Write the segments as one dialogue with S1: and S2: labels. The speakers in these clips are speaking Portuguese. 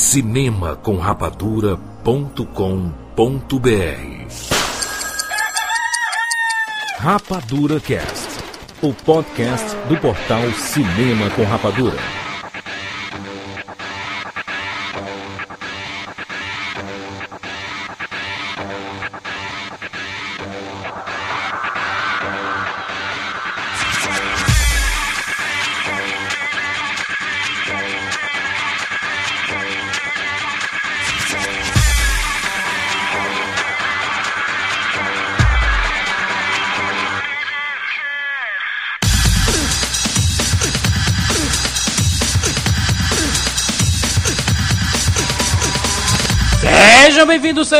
S1: Cinema com rapadura.com.br Rapadura Cast, o podcast do portal Cinema com Rapadura.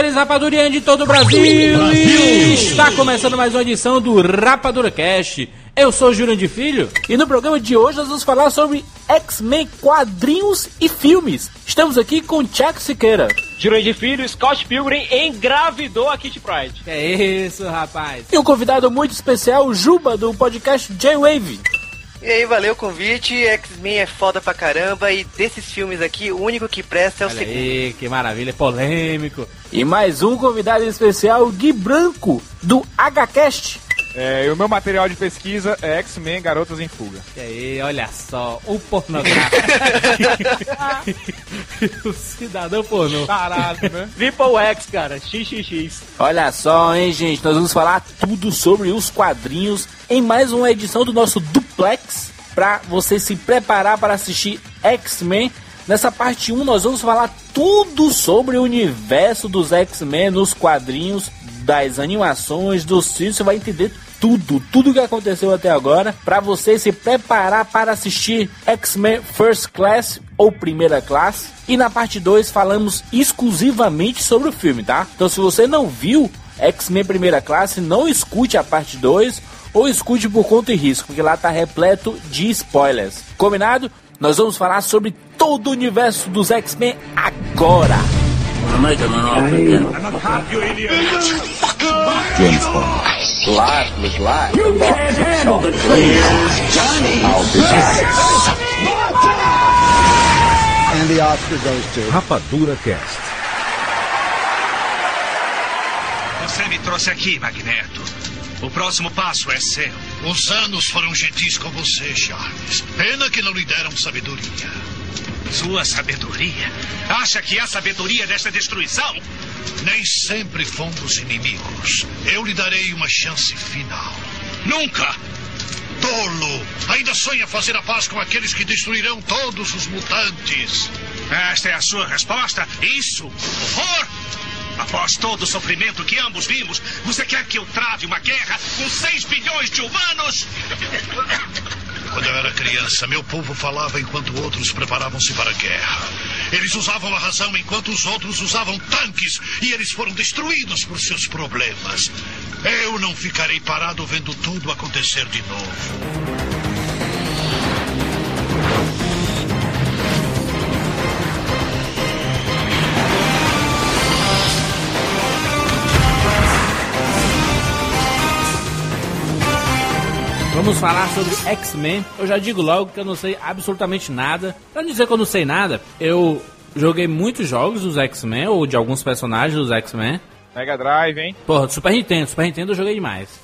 S2: Rapadurianos de todo o Brasil. Está começando mais uma edição do Rapadura Cast. Eu sou Júlio de Filho e no programa de hoje nós vamos falar sobre X-Men quadrinhos e filmes. Estamos aqui com Chuck Siqueira.
S3: Júlio de Filho, Scott Pilgrim engravidou a Kitty Pride.
S2: É isso, rapaz. E um convidado muito especial, Juba, do podcast J-Wave.
S4: E aí, valeu o convite. X-Men é foda pra caramba. E desses filmes aqui, o único que presta é o
S2: Olha
S4: segundo.
S2: aí, que maravilha, polêmico. E mais um convidado especial, Gui Branco, do HCast.
S5: É, e o meu material de pesquisa é X-Men Garotas em Fuga.
S2: E aí, olha só, o pornográfico. o cidadão pornô.
S5: Caralho, né?
S3: Triple X, cara. XXX.
S2: Olha só, hein, gente, nós vamos falar tudo sobre os quadrinhos em mais uma edição do nosso Duplex para você se preparar para assistir X-Men. Nessa parte 1 nós vamos falar tudo sobre o universo dos X-Men nos quadrinhos, das animações, filmes, você vai entender tudo, tudo que aconteceu até agora, para você se preparar para assistir X-Men First Class ou Primeira Classe. E na parte 2 falamos exclusivamente sobre o filme, tá? Então se você não viu X-Men Primeira Classe, não escute a parte 2 ou escute por conta e risco, porque lá tá repleto de spoilers. Combinado? Nós vamos falar sobre todo o universo dos X-Men agora.
S1: Rapadura Cast.
S6: Você me trouxe aqui, Magneto. O próximo passo é seu.
S7: Os anos foram gentis com você, Charles. Pena que não lhe deram sabedoria.
S6: Sua sabedoria. Acha que há sabedoria nesta destruição?
S7: Nem sempre fomos inimigos. Eu lhe darei uma chance final.
S6: Nunca!
S7: Tolo! Ainda sonha fazer a paz com aqueles que destruirão todos os mutantes.
S6: Esta é a sua resposta? Isso? Horror? Após todo o sofrimento que ambos vimos, você quer que eu trave uma guerra com 6 bilhões de humanos?
S7: Quando eu era criança, meu povo falava enquanto outros preparavam-se para a guerra. Eles usavam a razão enquanto os outros usavam tanques e eles foram destruídos por seus problemas. Eu não ficarei parado vendo tudo acontecer de novo.
S2: Vamos falar sobre X-Men. Eu já digo logo que eu não sei absolutamente nada. Pra não dizer que eu não sei nada, eu joguei muitos jogos dos X-Men, ou de alguns personagens dos X-Men.
S5: Mega Drive, hein?
S2: Porra, Super Nintendo, Super Nintendo eu joguei demais.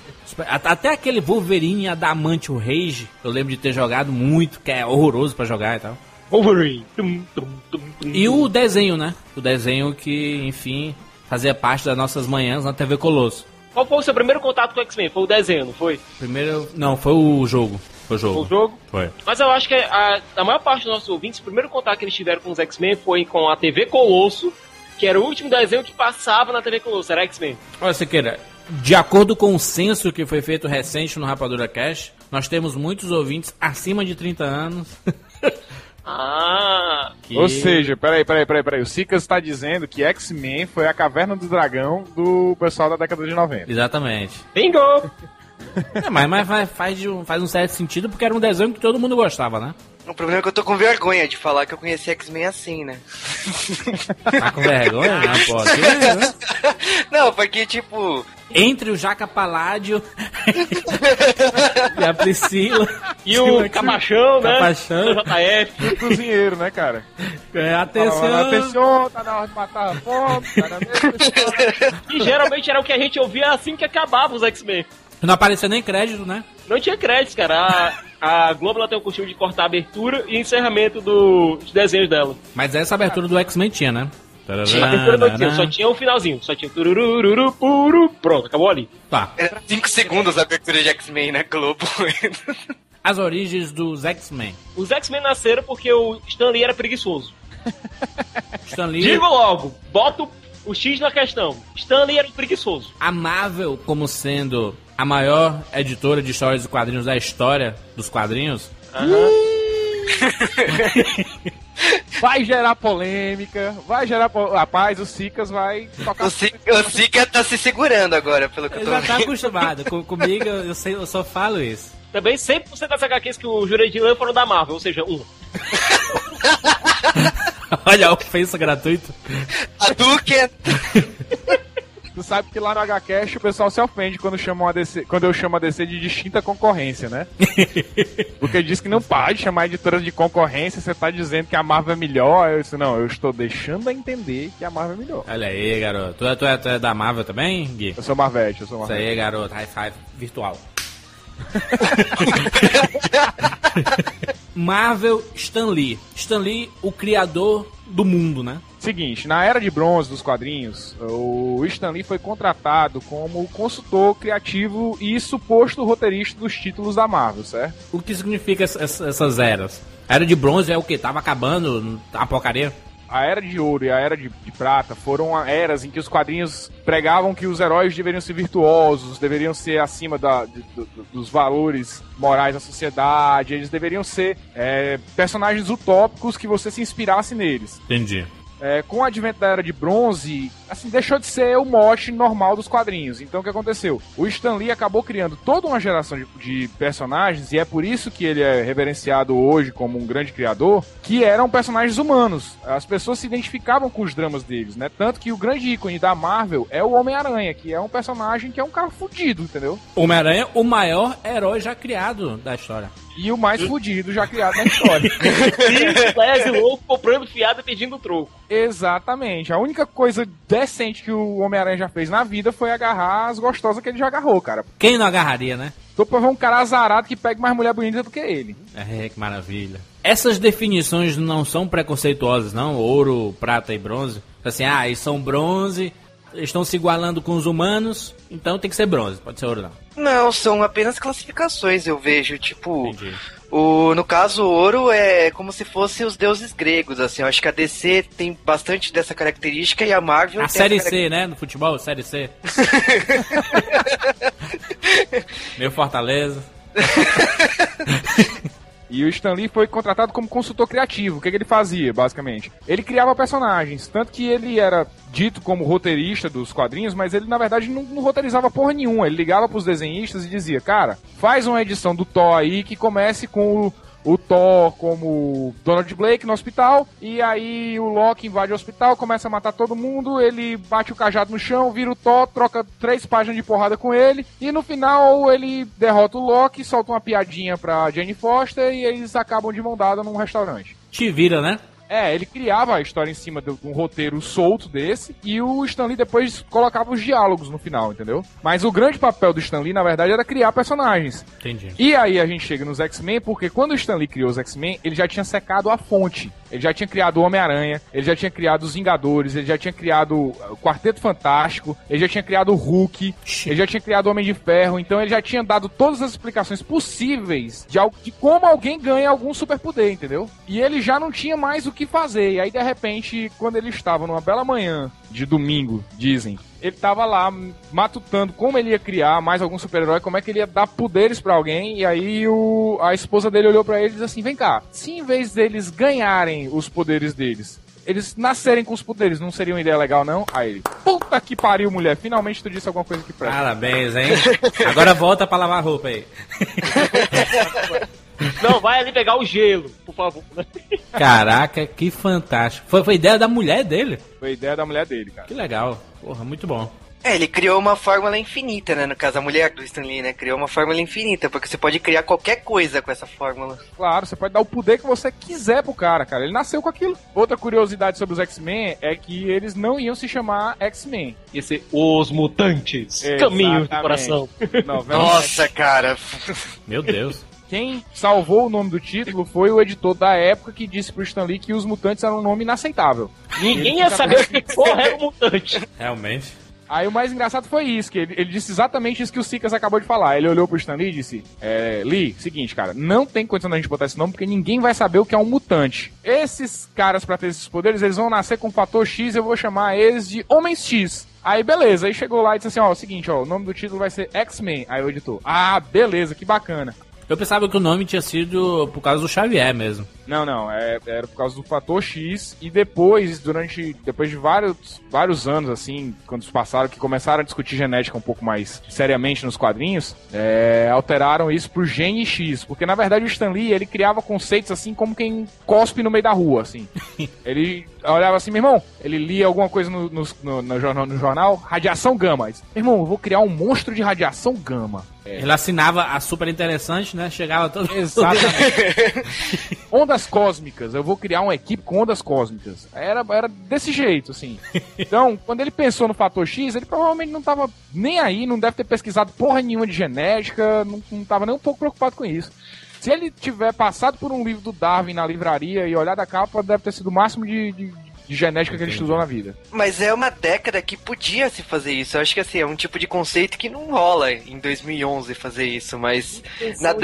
S2: Até aquele Wolverine Adamante o Rage, eu lembro de ter jogado muito, que é horroroso pra jogar e tal.
S3: Wolverine. Tum, tum, tum, tum.
S2: E o desenho, né? O desenho que, enfim, fazia parte das nossas manhãs na TV Colosso.
S3: Qual foi o seu primeiro contato com o X-Men? Foi o desenho, não foi?
S2: Primeiro, não, foi o jogo. Foi o jogo.
S3: Foi o jogo?
S2: Foi.
S3: Mas eu acho que a, a maior parte dos nossos ouvintes, o primeiro contato que eles tiveram com os X-Men foi com a TV Colosso, que era o último desenho que passava na TV Colosso, era X-Men.
S2: Olha, Siqueira, de acordo com o censo que foi feito recente no Rapadura Cash, nós temos muitos ouvintes acima de 30 anos.
S3: Ah,
S2: Que-
S5: Ou seja, peraí, peraí, peraí, peraí. O Sicas está dizendo que X-Men foi a caverna do dragão do pessoal da década de 90.
S2: Exatamente.
S3: bingo!
S2: É, mas mas faz, faz, de um- faz um certo sentido porque era um desenho que todo mundo gostava, né?
S4: O problema é que eu tô com vergonha de falar que eu conheci X-Men assim, né?
S2: Tá com vergonha? Pô. tu- né?
S4: Não, porque, tipo,
S2: Entre o Jaca Paládio e a Priscila.
S3: E o Capachão, né?
S2: Capachão.
S3: O JF.
S5: O cozinheiro, né, cara?
S2: É, atenção.
S5: Atenção, tá na hora de matar a fome, tá na.
S3: E geralmente era o que a gente ouvia assim que acabava os X-Men.
S2: Não apareceu nem crédito, né?
S3: Não tinha créditos, cara. A, a Globo ela tem o costume de cortar a abertura e encerramento do- dos desenhos dela.
S2: Mas essa abertura do X-Men tinha, né?
S3: Tinha, só tinha o finalzinho. Só tinha puru. Pronto, acabou ali.
S2: Tá.
S4: era 5 segundos a abertura de X-Men na Globo.
S2: As origens dos X-Men.
S3: Os X-Men nasceram porque o Stan Lee era preguiçoso.
S2: Stan Lee,
S3: Digo logo, boto o X na questão. Stan Lee era um preguiçoso.
S2: a Marvel como sendo a maior editora de histórias e quadrinhos da história dos quadrinhos.
S5: Vai gerar polêmica, vai gerar. Po... Rapaz, o Sicas vai tocar.
S4: O Sika, o Sika tá se segurando agora, pelo que eu
S2: Ele
S4: tô
S2: já tá acostumado. Com- comigo, eu, sei, eu só falo isso.
S3: Também 100% das HQs que o Jurandir leu foram da Marvel, ou seja, um.
S2: Olha a ofensa gratuita.
S4: A Duque
S5: Tu sabe que lá no HCast o pessoal se ofende quando, chamam a DC, quando eu chamo a DC de distinta concorrência, né? Porque diz que não pode chamar editoras de concorrência, você tá dizendo que a Marvel é melhor. Eu disse, não, eu estou deixando a entender que a Marvel é melhor.
S2: Olha aí, garoto. Tu é, tu é, tu é da Marvel também, Gui?
S5: Eu sou Marvete, eu sou
S2: Isso
S5: Marvete.
S2: aí, garoto. High five virtual. Marvel Stan Lee. Stan Lee, o criador do mundo, né?
S5: Seguinte, na era de bronze dos quadrinhos, o Stan Lee foi contratado como consultor criativo e suposto roteirista dos títulos da Marvel, certo?
S2: O que significa ess- ess- essas eras? A era de bronze é o que? Tava acabando a porcaria?
S5: A Era de Ouro e a Era de, de Prata foram eras em que os quadrinhos pregavam que os heróis deveriam ser virtuosos, deveriam ser acima da- de- do- dos valores morais da sociedade, eles deveriam ser é, personagens utópicos que você se inspirasse neles.
S2: Entendi.
S5: É, com o advento da Era de Bronze, assim, deixou de ser o mote normal dos quadrinhos. Então o que aconteceu? O Stan Lee acabou criando toda uma geração de, de personagens, e é por isso que ele é reverenciado hoje como um grande criador, que eram personagens humanos. As pessoas se identificavam com os dramas deles, né? Tanto que o grande ícone da Marvel é o Homem-Aranha, que é um personagem que é um cara fudido, entendeu?
S2: Homem-Aranha, o maior herói já criado da história.
S5: E o mais fudido já criado na história.
S3: Sim, lese louco, comprando fiado e pedindo troco.
S5: Exatamente. A única coisa decente que o Homem-Aranha já fez na vida foi agarrar as gostosas que ele já agarrou, cara.
S2: Quem não agarraria, né?
S5: Tô pra ver um cara azarado que pega mais mulher bonita do que ele.
S2: É, que maravilha. Essas definições não são preconceituosas, não? Ouro, prata e bronze. Assim, ah, eles são bronze, estão se igualando com os humanos, então tem que ser bronze, pode ser ouro não.
S4: Não, são apenas classificações, eu vejo. Tipo,
S2: Entendi.
S4: o, no caso, o ouro é como se fossem os deuses gregos, assim. Eu acho que a DC tem bastante dessa característica e a Marvel
S2: A série C, né? No futebol, série C. Meu Fortaleza.
S5: E o Stan Lee foi contratado como consultor criativo. O que, que ele fazia, basicamente? Ele criava personagens. Tanto que ele era dito como roteirista dos quadrinhos, mas ele, na verdade, não, não roteirizava porra nenhuma. Ele ligava pros desenhistas e dizia, cara, faz uma edição do Thor aí que comece com o, o Thor como Donald Blake no hospital, e aí o Loki invade o hospital, começa a matar todo mundo, ele bate o cajado no chão, vira o Thor, troca três páginas de porrada com ele, e no final ele derrota o Loki, solta uma piadinha pra Jane Foster, e eles acabam de mão dada num restaurante.
S2: Te vira, né?
S5: É, ele criava a história em cima de um roteiro solto desse, e o Stan Lee depois colocava os diálogos no final, entendeu? Mas o grande papel do Stan Lee, na verdade, era criar personagens.
S2: Entendi.
S5: E aí a gente chega nos X-Men, porque quando o Stan Lee criou os X-Men, ele já tinha secado a fonte. Ele já tinha criado o Homem-Aranha, ele já tinha criado os Vingadores, ele já tinha criado o Quarteto Fantástico, ele já tinha criado o Hulk, ele já tinha criado o Homem de Ferro, então ele já tinha dado todas as explicações possíveis de, al- de como alguém ganha algum superpoder, entendeu? E ele já não tinha mais o que fazer. E aí, de repente, quando ele estava numa bela manhã de domingo, dizem. Ele tava lá matutando como ele ia criar mais algum super-herói, como é que ele ia dar poderes pra alguém, e aí o, a esposa dele olhou pra ele e disse assim: Vem cá, se em vez deles ganharem os poderes deles, eles nascerem com os poderes, não seria uma ideia legal, não? Aí ele, puta que pariu, mulher, finalmente tu disse alguma coisa que presta.
S2: Parabéns, hein? Agora volta pra lavar a roupa aí.
S3: Não, vai ali pegar o gelo, por favor.
S2: Caraca, que fantástico. Foi, foi ideia da mulher dele?
S5: Foi a ideia da mulher dele, cara.
S2: Que legal. Porra, muito bom.
S4: É, ele criou uma fórmula infinita, né? No caso, a mulher do Stan Lee, né? Criou uma fórmula infinita, porque você pode criar qualquer coisa com essa fórmula.
S5: Claro, você pode dar o poder que você quiser pro cara, cara. Ele nasceu com aquilo. Outra curiosidade sobre os X-Men é que eles não iam se chamar X-Men.
S3: Ia ser Os Mutantes. Caminho do
S5: Exatamente.
S3: coração.
S5: Novela
S4: Nossa, cara.
S2: Meu Deus.
S5: Quem salvou o nome do título foi o editor da época que disse pro Stan Lee que os mutantes eram um nome inaceitável.
S3: Ninguém ia saber o que porra era o mutante.
S2: Realmente.
S5: Aí o mais engraçado foi isso, que ele, ele disse exatamente isso que o Sicas acabou de falar. Ele olhou pro Stan Lee e disse: é, Lee, seguinte, cara, não tem condição da gente botar esse nome porque ninguém vai saber o que é um mutante. Esses caras, pra ter esses poderes, eles vão nascer com o fator X, eu vou chamar eles de Homens X. Aí beleza, aí chegou lá e disse assim: ó, o seguinte, ó, o nome do título vai ser X-Men. Aí o editor: Ah, beleza, que bacana.
S2: Eu pensava que o nome tinha sido por causa do Xavier mesmo.
S5: Não, não, é, era por causa do fator X e depois, durante, depois de vários, vários anos, assim, quando passaram, que começaram a discutir genética um pouco mais seriamente nos quadrinhos, é, alteraram isso pro gene X, porque na verdade o Stan Lee, ele criava conceitos assim como quem cospe no meio da rua, assim. ele olhava assim, meu irmão, ele lia alguma coisa no, no, no- no jornal, no jornal, radiação gama. Disse, Meu irmão, eu vou criar um monstro de radiação gama.
S2: Ele assinava a super interessante, né? Chegava todo.
S5: Exatamente. ondas cósmicas, eu vou criar uma equipe com ondas cósmicas. Era, era desse jeito, assim. Então, quando ele pensou no fator X, ele provavelmente não tava nem aí, não deve ter pesquisado porra nenhuma de genética, não, não tava nem um pouco preocupado com isso. Se ele tiver passado por um livro do Darwin na livraria e olhado a capa, deve ter sido o máximo de, de, de genética que ele estudou na vida.
S4: Mas é uma década que podia se fazer isso. Eu acho que assim, é um tipo de conceito que não rola em 2011 fazer isso, mas na,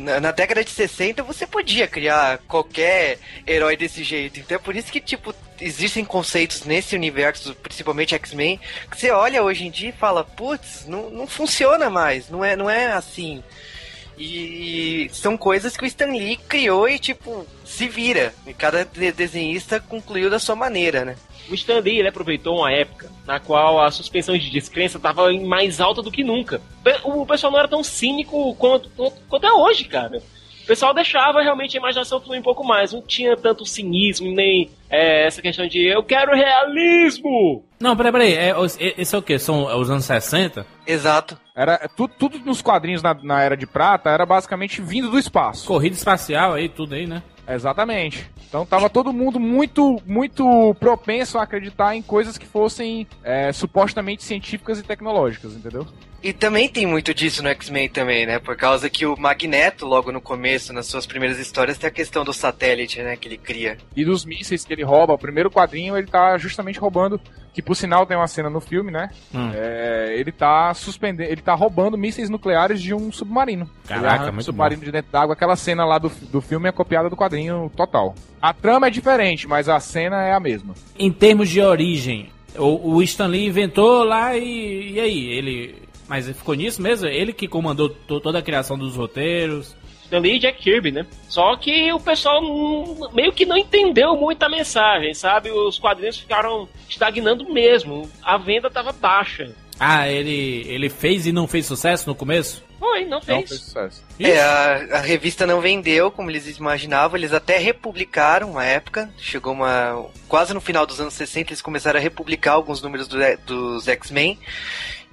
S4: na, na década de 60 você podia criar qualquer herói desse jeito. Então é por isso que, tipo, existem conceitos nesse universo, principalmente X-Men, que você olha hoje em dia e fala, putz, não, não funciona mais, não é, não é assim. E são coisas que o Stan Lee criou e, tipo, se vira. E cada de- desenhista concluiu da sua maneira, né?
S3: O Stan Lee ele aproveitou uma época na qual a suspensão de descrença estava mais alta do que nunca. O pessoal não era tão cínico quanto, quanto, é hoje, cara. O pessoal deixava realmente a imaginação fluir um pouco mais. Não tinha tanto cinismo, nem é, essa questão de eu quero realismo.
S2: Não, peraí, peraí. É, esse é o quê? São os anos 60?
S4: Exato.
S5: Era tudo, tudo nos quadrinhos na, na Era de Prata era basicamente vindo do espaço.
S2: Corrida espacial aí, tudo aí, né?
S5: Exatamente. Então tava todo mundo muito, muito propenso a acreditar em coisas que fossem é, supostamente científicas e tecnológicas, entendeu?
S4: E também tem muito disso no X-Men também, né? Por causa que o Magneto, logo no começo, nas suas primeiras histórias, tem a questão do satélite, né? Que ele cria.
S5: E dos mísseis que ele rouba, o primeiro quadrinho ele tá justamente roubando, que por sinal tem uma cena no filme, né?
S2: Hum.
S5: É, ele tá suspendendo, ele tá roubando mísseis nucleares de um submarino.
S2: Caraca,
S5: Ele
S2: muito
S5: um submarino de dentro d'água, aquela cena lá do, do filme é copiada do quadrinho total. A trama é diferente, mas a cena é a mesma.
S2: Em termos de origem, o, o Stan Lee inventou lá e, e aí? Ele. Mas ficou nisso mesmo? Ele que comandou to- toda a criação dos roteiros.
S3: Lee e Jack Kirby, né? Só que o pessoal não- meio que não entendeu muito a mensagem, sabe? Os quadrinhos ficaram estagnando mesmo. A venda tava baixa.
S2: Ah, ele, ele fez e não fez sucesso no começo?
S3: Foi, não
S5: Não
S3: fez.
S5: fez sucesso.
S4: É, a, a revista não vendeu como eles imaginavam, eles até republicaram uma época, chegou uma. Quase no final dos anos 60 eles começaram a republicar alguns números do- dos X-Men.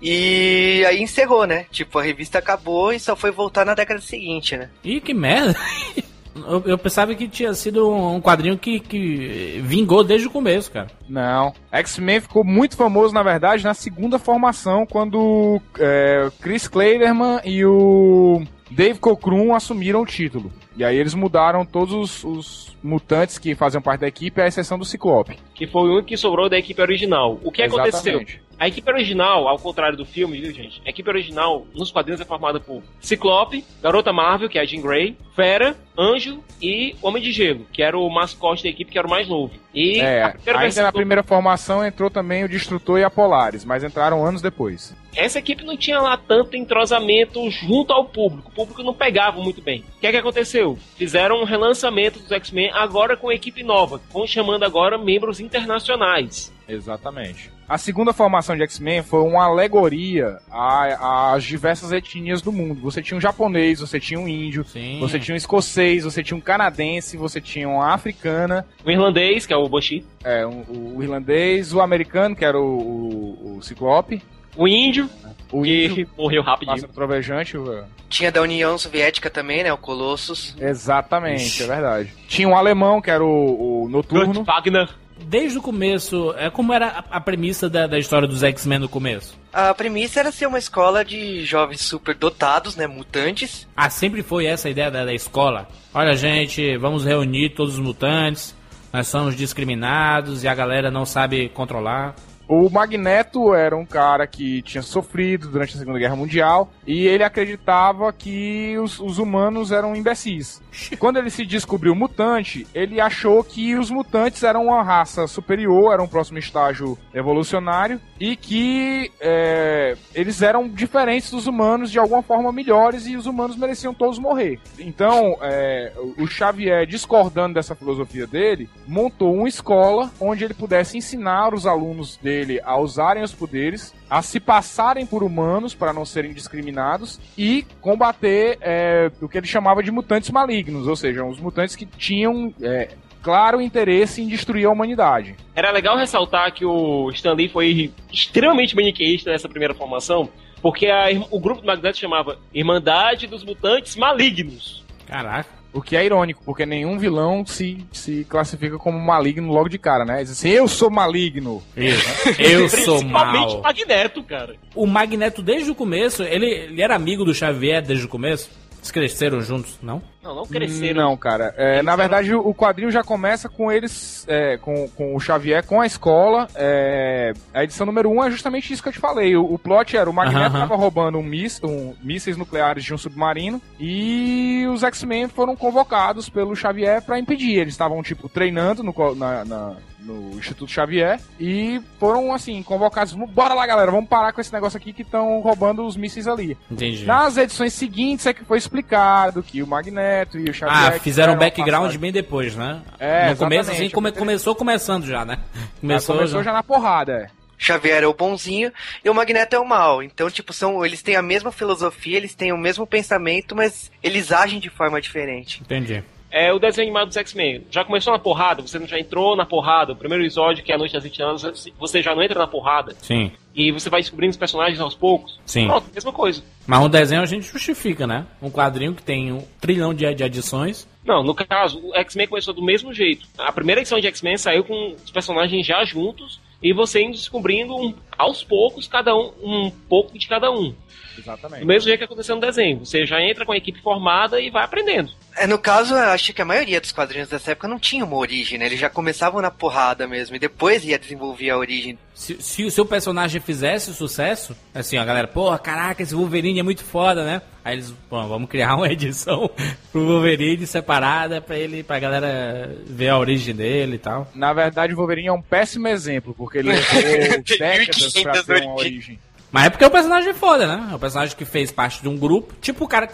S4: E aí encerrou, né? Tipo, a revista acabou e só foi voltar na década seguinte, né?
S2: Ih, que merda! Eu, eu pensava que tinha sido um quadrinho que, que vingou desde o começo, cara.
S5: Não. X-Men ficou muito famoso, na verdade, na segunda formação, quando é, Chris Kleiderman e o Dave Cockrum assumiram o título. E aí eles mudaram todos os, os mutantes que faziam parte da equipe, à exceção do Ciclope.
S3: Que foi o único que sobrou da equipe original. O que aconteceu? A equipe original, ao contrário do filme, viu, gente? A equipe original, nos quadrinhos, é formada por Ciclope, Garota Marvel, que é a Jean Grey, Fera, Anjo e Homem de Gelo, que era o mascote da equipe, que era o mais novo. E
S5: É,
S3: a primeira
S5: ainda na
S3: do-
S5: primeira formação entrou também o Destrutor e a Polaris, mas entraram anos depois.
S3: essa equipe não tinha lá tanto entrosamento junto ao público. O público não pegava muito bem. O que é que aconteceu? Fizeram um relançamento dos X-Men agora com equipe nova, com chamando agora membros internacionais.
S5: Exatamente. A segunda formação de X-Men foi uma alegoria às diversas etnias do mundo. Você tinha um japonês, você tinha um índio,
S2: Sim.
S5: você tinha um escocês, você tinha um canadense, você tinha uma africana,
S3: O irlandês, que é o Boshi,
S5: é, um- o irlandês, o americano, que era o, o, o Ciclope,
S3: o índio,
S5: o
S3: que
S5: índio,
S3: morreu rapidinho.
S5: trovejante, o-
S4: Tinha da União Soviética também, né? O Colossus.
S5: Exatamente, é verdade. Tinha um alemão, que era o, o Noturno.
S3: Kurt Wagner.
S2: Desde o começo, é como era a, a premissa da, da história dos X-Men no começo?
S4: A premissa era ser uma escola de jovens superdotados, né? Mutantes.
S2: Ah, sempre foi essa a ideia da, da escola. Olha, gente, vamos reunir todos os mutantes. Nós somos discriminados e a galera não sabe controlar.
S5: O Magneto era um cara que tinha sofrido durante a Segunda Guerra Mundial e ele acreditava que os, os humanos eram imbecis. Quando ele se descobriu mutante, ele achou que os mutantes eram uma raça superior, era um próximo estágio evolucionário e que é, eles eram diferentes dos humanos, de alguma forma melhores e os humanos mereciam todos morrer. Então, é, o o Xavier, discordando dessa filosofia dele, montou uma escola onde ele pudesse ensinar os alunos dele a usarem os poderes, a se passarem por humanos para não serem discriminados e combater é, o que ele chamava de mutantes malignos, ou seja, os mutantes que tinham é, claro interesse em destruir a humanidade.
S3: Era legal ressaltar que o Stan Lee foi extremamente maniqueísta nessa primeira formação, porque a o grupo do Magneto chamava Irmandade dos Mutantes Malignos.
S2: Caraca.
S5: O que é irônico, porque nenhum vilão se, se classifica como maligno logo de cara, né? Diz assim, eu sou maligno.
S2: Isso. Eu sou
S3: Principalmente
S2: mal.
S3: Magneto, cara.
S2: O Magneto, desde o começo, ele, ele era amigo do Xavier desde o começo? Eles cresceram juntos, não?
S3: Não, não cresceram.
S5: Não, cara. É, na verdade, o quadrinho já começa com eles, é, com, com o Xavier, com a escola. é, a edição número 1 um é justamente isso que eu te falei. O, o plot era o Magneto
S2: Aham.
S5: tava roubando um, mis, um mísseis nucleares de um submarino e os X-Men foram convocados pelo Xavier pra impedir. Eles estavam, tipo, treinando no, na- na- no Instituto Xavier e foram, assim, convocados. Bora lá, galera, vamos parar com esse negócio aqui que estão roubando os mísseis ali.
S2: Entendi.
S5: Nas edições seguintes é que foi explicado que o Magneto e o Xavier...
S2: Ah, fizeram um background bem depois, né?
S5: É,
S2: no começo, assim, come- começou começando já, né?
S5: Começou, começou já na porrada, é.
S4: Xavier é o bonzinho e o Magneto é o mal. Então, tipo, são, eles têm a mesma filosofia, eles têm o mesmo pensamento, mas eles agem de forma diferente.
S2: Entendi.
S3: É o desenho animado dos X-Men. Já começou na porrada? Você já entrou na porrada? O primeiro episódio, que é a Noite das 20 anos, você já não entra na porrada.
S2: Sim.
S3: E você vai descobrindo os personagens aos poucos.
S2: Sim.
S3: Pronto, mesma coisa.
S2: Mas um desenho a gente justifica, né? Um quadrinho que tem um trilhão de, de adições.
S3: Não, no caso, o X-Men começou do mesmo jeito. A primeira edição de X-Men saiu com os personagens já juntos e você indo descobrindo um- aos poucos cada um um pouco de cada um.
S5: Exatamente.
S3: Do mesmo jeito que aconteceu no desenho. Você já entra com a equipe formada e vai aprendendo.
S4: É, no caso, eu acho que a maioria dos quadrinhos dessa época não tinha uma origem, né? Eles já começavam na porrada mesmo, e depois ia desenvolver a origem.
S2: Se, se o seu personagem fizesse sucesso, assim, ó, a galera, porra, caraca, esse Wolverine é muito foda, né? Aí eles, pô, vamos criar uma edição pro Wolverine separada pra ele, pra galera ver a origem dele e tal.
S5: Na verdade, o Wolverine é um péssimo exemplo, porque ele levou décadas pra ter uma origem.
S2: Mas é porque é um personagem foda, né? É um personagem que fez parte de um grupo, tipo o cara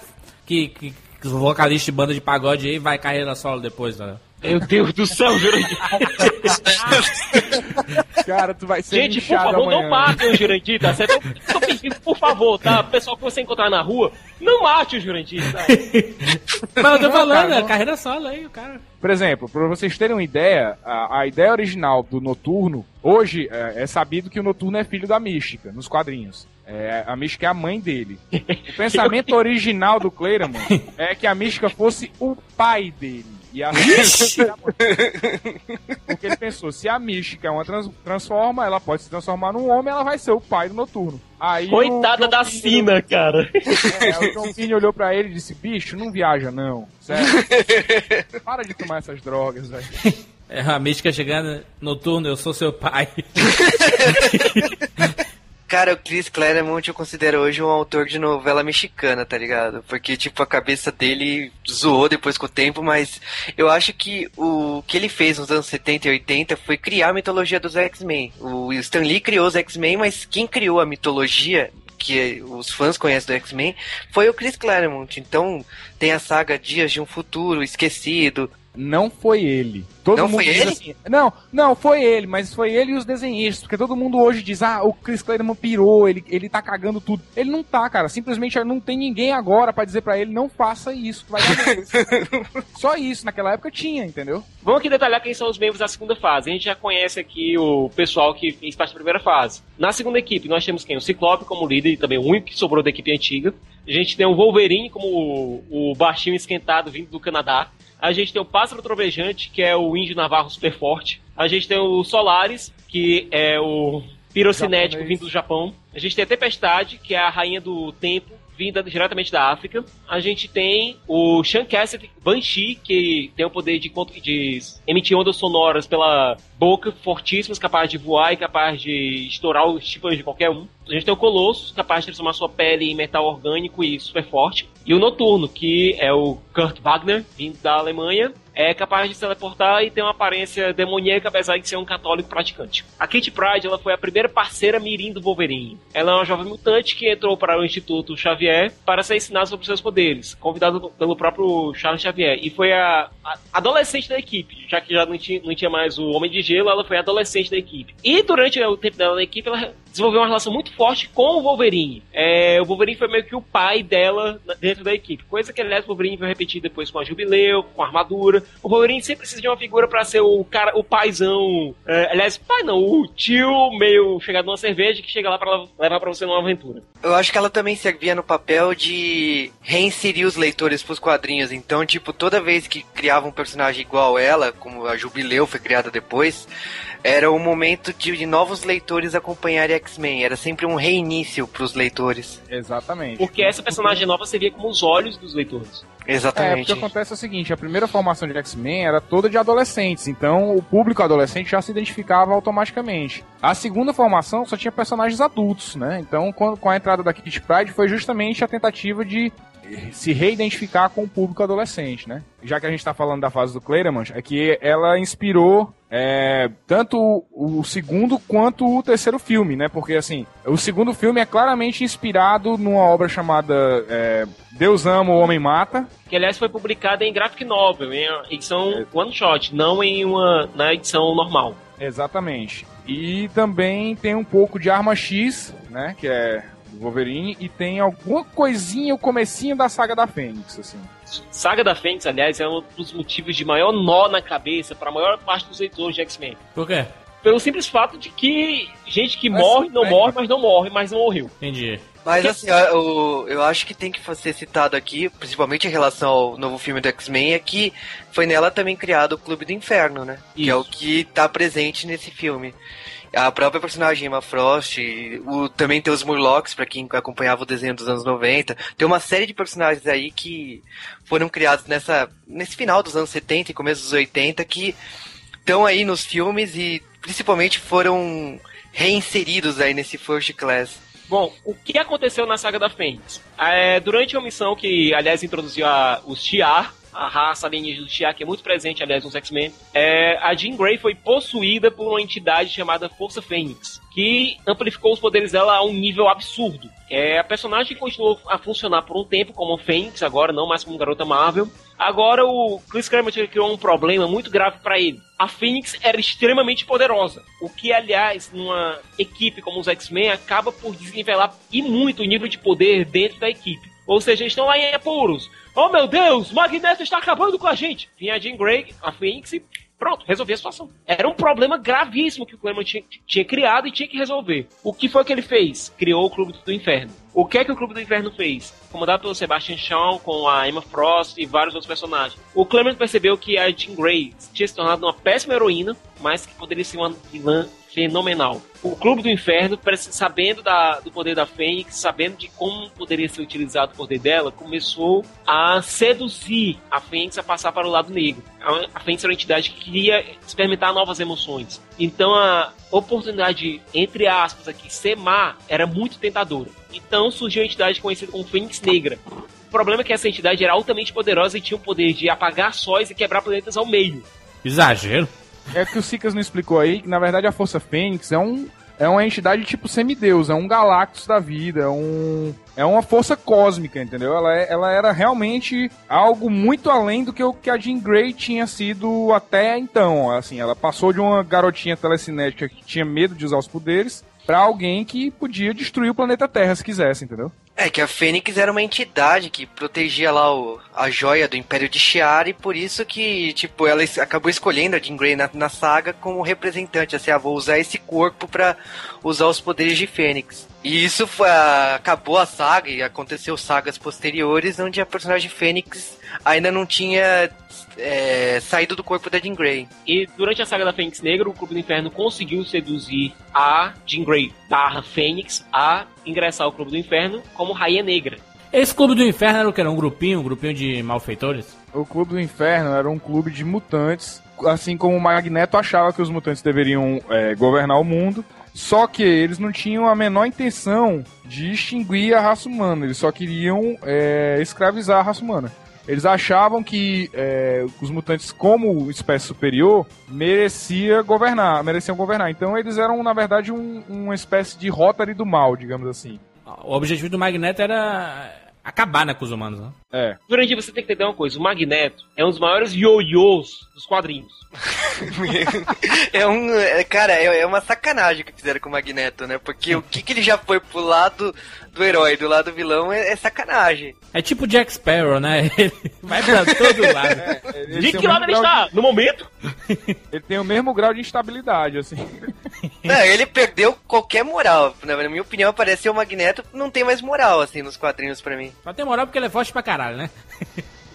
S2: que, que, que vocalista de banda de pagode aí vai carreira solo depois, né?
S3: Meu Deus do céu, Jurandir.
S5: Cara, tu vai ser
S3: Gente, por favor,
S5: amanhã.
S3: não matem o Jurandir, tá certo? Eu tô pedindo, por favor, tá? Pessoal que você encontrar na rua, não mate o Jurandir, tá?
S2: Mas eu tô
S5: Não,
S2: falando,
S5: cara,
S2: é carreira solo aí, o cara.
S5: Por exemplo, pra vocês terem uma ideia, a, a ideia original do Noturno, hoje é, é sabido que o Noturno é filho da Mística, nos quadrinhos. É, a Mística é a mãe dele. O pensamento original do Claremont é que a Mística fosse o pai dele. E a Porque ele pensou, se a Mística é uma trans- transforma, ela pode se transformar num homem, ela vai ser o pai do Noturno. Aí
S3: Coitada da Sina, cara.
S5: é, o John Pini olhou pra ele e disse: Bicho, não viaja não. Sério. Para de tomar essas drogas, velho.
S2: É a mística chegando noturno, eu sou seu pai.
S4: Cara, o Chris Claremont eu considero hoje um autor de novela mexicana, tá ligado? Porque, tipo, a cabeça dele zoou depois com o tempo, mas eu acho que o que ele fez nos anos 70 e 80 foi criar a mitologia dos X-Men. O Stan Lee criou os X-Men, mas quem criou a mitologia que os fãs conhecem do X-Men foi o Chris Claremont. Então, tem a saga Dias de um Futuro Esquecido,
S5: Não foi ele. Todo
S4: Não
S5: mundo
S4: foi ele?
S5: assim- não, não, foi ele, mas foi ele e os desenhistas. Porque todo mundo hoje diz, ah, o Chris Claremont pirou, ele, ele tá cagando tudo. Ele não tá, cara. Simplesmente não tem ninguém agora pra dizer pra ele, não faça isso, vai dar merda." Só isso, naquela época tinha, entendeu?
S3: Vamos aqui detalhar quem são os membros da segunda fase. A gente já conhece aqui o pessoal que fez parte da primeira fase. Na segunda equipe, nós temos quem? O Ciclope como líder e também o único que sobrou da equipe antiga. A gente tem o Wolverine como o, o baixinho esquentado vindo do Canadá. A gente tem o Pássaro Trovejante, que é o índio navarro super forte. A gente tem o Solaris, que é o pirocinético
S5: Japonês.
S3: vindo do Japão. A gente tem a Tempestade, que é a rainha do tempo, vinda diretamente da África. A gente tem o Sean Cassidy Banshee, que tem o poder de, de emitir ondas sonoras pela boca, fortíssimas, capaz de voar e capaz de estourar os tímpanos de qualquer um. A gente tem o Colossus, capaz de transformar sua pele em metal orgânico e super forte. E o Noturno, que é o Kurt Wagner, vindo da Alemanha, é capaz de se teleportar e tem uma aparência demoníaca, apesar de ser um católico praticante. A Kate Pride ela foi a primeira parceira mirim do Wolverine. Ela é uma jovem mutante que entrou para o Instituto Xavier para ser ensinada sobre seus poderes, convidada pelo próprio Charles Xavier. E foi a, a adolescente da equipe, já que já não tinha, não tinha mais o Homem de Gelo, ela foi a adolescente da equipe. E durante o tempo dela na equipe, ela desenvolveu uma relação muito forte com o Wolverine. É, o Wolverine foi meio que o pai dela dentro da equipe. Coisa que, aliás, o Wolverine vai repetir depois com a Jubileu, com a armadura. O Wolverine sempre precisa de uma figura pra ser o cara, o paizão. É, aliás, pai não, o tio meio chegado numa cerveja que chega lá pra levar pra você numa aventura.
S4: Eu acho que ela também servia no papel de reinserir os leitores pros quadrinhos. Então, tipo, toda vez que criava um personagem igual ela, como a Jubileu foi criada depois, era o momento de, de novos leitores acompanharem X-Men. Era sempre um reinício pros leitores.
S5: Exatamente.
S3: Porque essa personagem nova servia como os olhos dos leitores.
S5: É,
S4: Exatamente.
S5: porque acontece o seguinte, a primeira formação de X-Men era toda de adolescentes, então o público adolescente já se identificava automaticamente. A segunda formação só tinha personagens adultos, né? Então, quando- com a entrada da Kitty Pride foi justamente a tentativa de se reidentificar com o público adolescente, né? Já que a gente tá falando da fase do Claremont, é que ela inspirou é, tanto o, o segundo quanto o terceiro filme, né? Porque, assim, o segundo filme é claramente inspirado numa obra chamada é, Deus Ama, o Homem Mata,
S3: Que, aliás, foi publicada em graphic novel, em edição one shot, não em uma na edição normal.
S5: Exatamente. E também tem um pouco de Arma X, né? Que é do Wolverine, e tem alguma coisinha, o comecinho da saga da Fênix, assim.
S3: Saga da Fênix, aliás, é um dos motivos de maior nó na cabeça para a maior parte dos leitores de X-Men.
S2: Por quê?
S3: Pelo simples fato de que gente que
S5: Mas
S3: morre, não
S5: né?
S3: morre, mas não morre, mas não morreu.
S2: Entendi.
S4: Mas assim, eu, eu acho que tem que ser citado aqui, principalmente em relação ao novo filme do X-Men, é que foi nela também criado o Clube do Inferno, né? Que é o que tá presente nesse filme. A própria personagem Emma Frost, o, também tem os Murlocs, pra quem acompanhava o desenho dos anos 90. Tem uma série de personagens aí que foram criados nessa, nesse final dos anos 70 e começo dos 80 que estão aí nos filmes e principalmente foram reinseridos aí nesse First Class.
S3: Bom, o que aconteceu na saga da Fênix? É, durante uma missão que, aliás, introduziu a, os Shi'ar, a raça alienígena do Shi'ar, que é muito presente, aliás, nos X-Men, é, a Jean Grey foi possuída por uma entidade chamada Força Fênix, que amplificou os poderes dela a um nível absurdo. É, a personagem continuou a funcionar por um tempo como Fênix, agora não mais como garota Marvel. Agora o Chris Claremont criou um problema muito grave para ele. A Fênix era extremamente poderosa, o que, aliás, numa equipe como os X-Men, acaba por desnivelar e muito o nível de poder dentro da equipe. Ou seja, estão lá em apuros. Oh meu Deus, Magneto está acabando com a gente! Vinha a Jean Grey, a Fênix e pronto, resolvia a situação. Era um problema gravíssimo que o Claremont tinha, tinha criado e tinha que resolver. O que foi que ele fez? Criou o Clube do Inferno. O que é que o Clube do Inferno fez? Comandado pelo Sebastian Shaw, com a Emma Frost e vários outros personagens. O Claremont percebeu que a Jean Grey tinha se tornado uma péssima heroína, mas que poderia ser uma vilã fenomenal. O Clube do Inferno, sabendo da- do poder da Fênix, sabendo de como poderia ser utilizado o poder dela, começou a seduzir a Fênix a passar para o lado negro. A, a Fênix era uma entidade que queria experimentar novas emoções. Então a oportunidade, entre aspas, aqui, ser má, era muito tentadora. Então surgiu a entidade conhecida como Fênix Negra. O problema é que essa entidade era altamente poderosa e tinha o poder de apagar sóis e quebrar planetas ao meio.
S2: Exagero.
S5: É que o Sicas não explicou aí que, na verdade, a Força Fênix é um. É uma entidade tipo semideus, é um Galactus da vida, é um. É uma força cósmica, entendeu? Ela, é- ela era realmente algo muito além do que o que a Jean Grey tinha sido até então. Assim, ela passou de uma garotinha telecinética que tinha medo de usar os poderes pra alguém que podia destruir o planeta Terra se quisesse, entendeu?
S4: É que a Fênix era uma entidade que protegia lá o, a joia do Império de Shi'ar e por isso que, tipo, ela acabou escolhendo a Jean Grey na, na saga como representante, assim, ah, vou usar esse corpo pra usar os poderes de Fênix. E isso foi, acabou a saga e aconteceu sagas posteriores onde a personagem Fênix ainda não tinha é, saído do corpo da Jean Grey.
S3: E durante a saga da Fênix Negra, o Clube do Inferno conseguiu seduzir a Jean Grey barra Fênix a ingressar ao Clube do Inferno como Rainha Negra.
S2: Esse clube do inferno era o que? Era um grupinho, um grupinho de malfeitores?
S5: O Clube do Inferno era um clube de mutantes, assim como o Magneto achava que os mutantes deveriam é, governar o mundo. Só que eles não tinham a menor intenção de extinguir a raça humana, eles só queriam é, escravizar a raça humana. Eles achavam que é, os mutantes, como espécie superior, merecia governar, mereciam governar. Então eles eram, na verdade, um- uma espécie de Rotary do mal, digamos assim.
S2: O objetivo do Magneto era acabar né, com os humanos, né?
S5: É.
S3: Durante você tem que entender uma coisa: o Magneto é um dos maiores ioiôs dos quadrinhos.
S4: é um. é, cara, é, é uma sacanagem o que fizeram com o Magneto, né? Porque o que, que ele já foi pro lado do herói, do lado do vilão, é, é sacanagem.
S2: É tipo Jack Sparrow, né? Ele vai pra todo lado.
S5: Ele
S3: De que lado ele está? No momento?
S5: Ele tem o mesmo grau de instabilidade, assim.
S4: Não, ele perdeu qualquer moral. Na minha opinião, parece ser o Magneto não tem mais moral, assim, nos quadrinhos pra mim.
S2: Mas tem moral porque ele é forte pra caralho, né?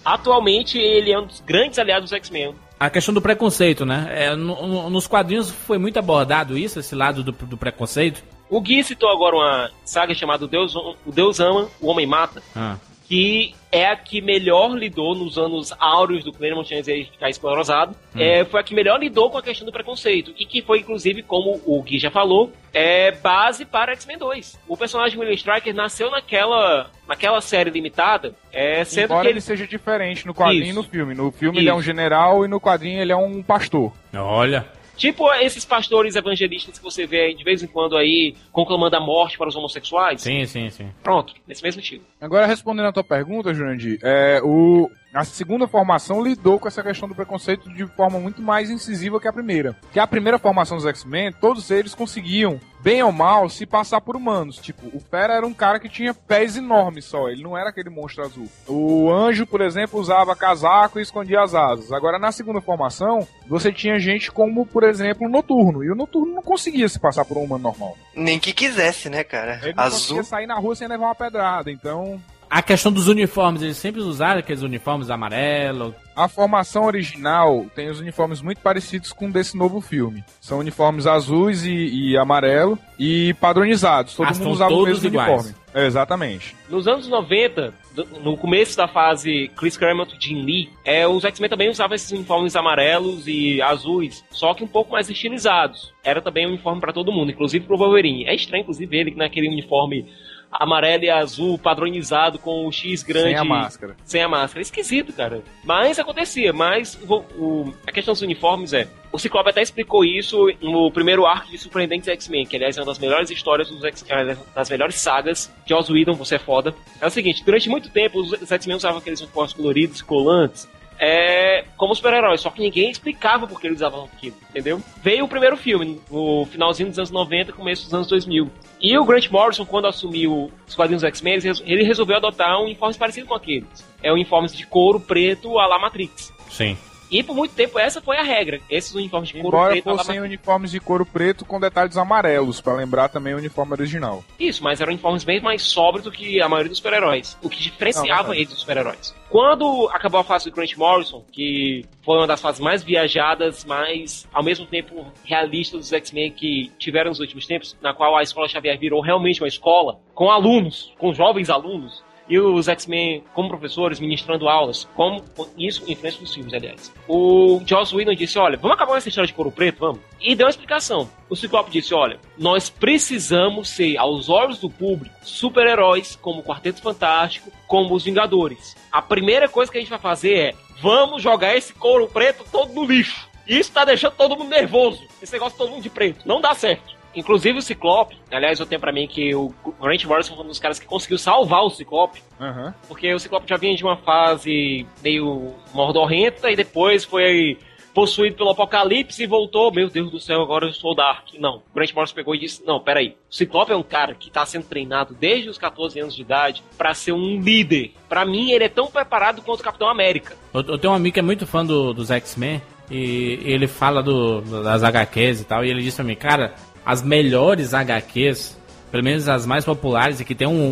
S3: Atualmente, ele é um dos grandes aliados dos X-Men.
S2: A questão do preconceito, né? É, no- no- nos quadrinhos foi muito abordado isso, esse lado do, do preconceito.
S3: O Gui citou agora uma saga chamada O Deus, o Deus Ama, o Homem Mata,
S2: Ah.
S3: Que é a que melhor lidou nos anos áureos do Claremont antes de ficar esclerosado. É, foi a que melhor lidou com a questão do preconceito. E que foi, inclusive, como o Gui já falou, é base para X-Men 2. O personagem William Striker nasceu naquela, naquela série limitada, é, sendo
S5: Embora
S3: que
S5: ele
S3: ele
S5: seja diferente no quadrinho
S3: Isso.
S5: e no filme. No filme ele é um
S3: Isso.
S5: general e no quadrinho ele é um pastor.
S2: Olha.
S3: Tipo esses pastores evangelistas que você vê aí de vez em quando aí conclamando a morte para os homossexuais.
S2: Sim, sim, sim.
S3: Pronto, nesse mesmo estilo.
S5: Agora, respondendo a tua pergunta, Jurandir, é, o, a segunda formação lidou com essa questão do preconceito de forma muito mais incisiva que a primeira. Que a primeira formação dos X-Men, todos eles conseguiam, bem ou mal, se passar por humanos. Tipo, o Fera era um cara que tinha pés enormes só, ele não era aquele monstro azul. O Anjo, por exemplo, usava casaco e escondia as asas. Agora, na segunda formação, você tinha gente como, por exemplo, o Noturno. E o Noturno não conseguia se passar por um humano normal.
S4: Nem que quisesse, né, cara?
S5: Ele não
S4: Azul.
S5: conseguia sair na rua sem levar uma pedrada, então...
S2: A questão dos uniformes, eles sempre usaram aqueles uniformes amarelo.
S5: A formação original tem os uniformes muito parecidos com o desse novo filme. São uniformes azuis e, e amarelo e padronizados. Todo
S2: Ah,
S5: mundo usava o mesmo
S2: iguais.
S5: uniforme. É, exatamente.
S3: Nos anos 90, do- no começo da fase Chris Claremont e Jim Lee, é, os X-Men também usavam esses uniformes amarelos e azuis, só que um pouco mais estilizados. Era também um uniforme para todo mundo, inclusive pro Wolverine. É estranho, inclusive, ele naquele uniforme amarelo e azul, padronizado, com o X grande.
S5: Sem a máscara.
S3: Sem a máscara. Esquisito, cara. Mas acontecia. Mas o- o- a questão dos uniformes é. O Ciclope até explicou isso no primeiro arco de Surpreendentes X-Men, que aliás é uma das melhores histórias dos X, é, das melhores sagas. Joss Whedon, você é foda. É o seguinte, durante muito tempo os os X-Men usavam aqueles uniformes coloridos, colantes, é, como super-heróis, só que ninguém explicava por que eles usavam aquilo, entendeu? Veio o primeiro filme, no finalzinho dos anos 90, começo dos anos 2000. E o Grant Morrison, quando assumiu os quadrinhos X-Men, ele resolveu adotar um uniforme parecido com aqueles. É um uniforme de couro preto à la Matrix.
S2: Sim.
S3: E por muito tempo essa foi a regra. Esses uniformes de couro
S5: Embora
S3: preto.
S5: fossem
S3: andava-
S5: uniformes de couro preto com detalhes amarelos, pra lembrar também o uniforme original.
S3: Isso, mas eram uniformes bem mais sóbrios do que a maioria dos super-heróis. O que diferenciava
S5: Não,
S3: eles dos super-heróis. Quando acabou a fase do Grant Morrison, que foi uma das fases mais viajadas, mas ao mesmo tempo realistas dos X-Men que tiveram nos últimos tempos, na qual a Escola Xavier virou realmente uma escola, com alunos, com jovens alunos, e os X-Men como professores ministrando aulas, como isso influencia nos filmes, aliás. O Joss Whedon disse, olha, vamos acabar com essa história de couro preto, vamos? E deu uma explicação. O Ciclope disse, olha, nós precisamos ser, aos olhos do público, super-heróis como o Quarteto Fantástico, como os Vingadores. A primeira coisa que a gente vai fazer é, vamos jogar esse couro preto todo no lixo. Isso tá deixando todo mundo nervoso. Esse negócio todo mundo de preto. Não dá certo. Inclusive o Ciclope, aliás, eu tenho pra mim que o Grant Morrison foi um dos caras que conseguiu salvar o Ciclope,
S5: Aham.
S3: porque o Ciclope já vinha de uma fase meio mordorrenta e depois foi possuído pelo Apocalipse e voltou, meu Deus do céu, agora eu sou Dark. Não, o Grant Morrison pegou e disse, não, peraí, o Ciclope é um cara que tá sendo treinado desde os 14 anos de idade pra ser um líder. Pra mim, ele é tão preparado quanto o Capitão América.
S2: Eu, eu tenho um amigo que é muito fã do- dos X-Men e ele fala do, das HQs e tal, e ele disse pra mim, cara, as melhores HQs, pelo menos as mais populares e que tem um,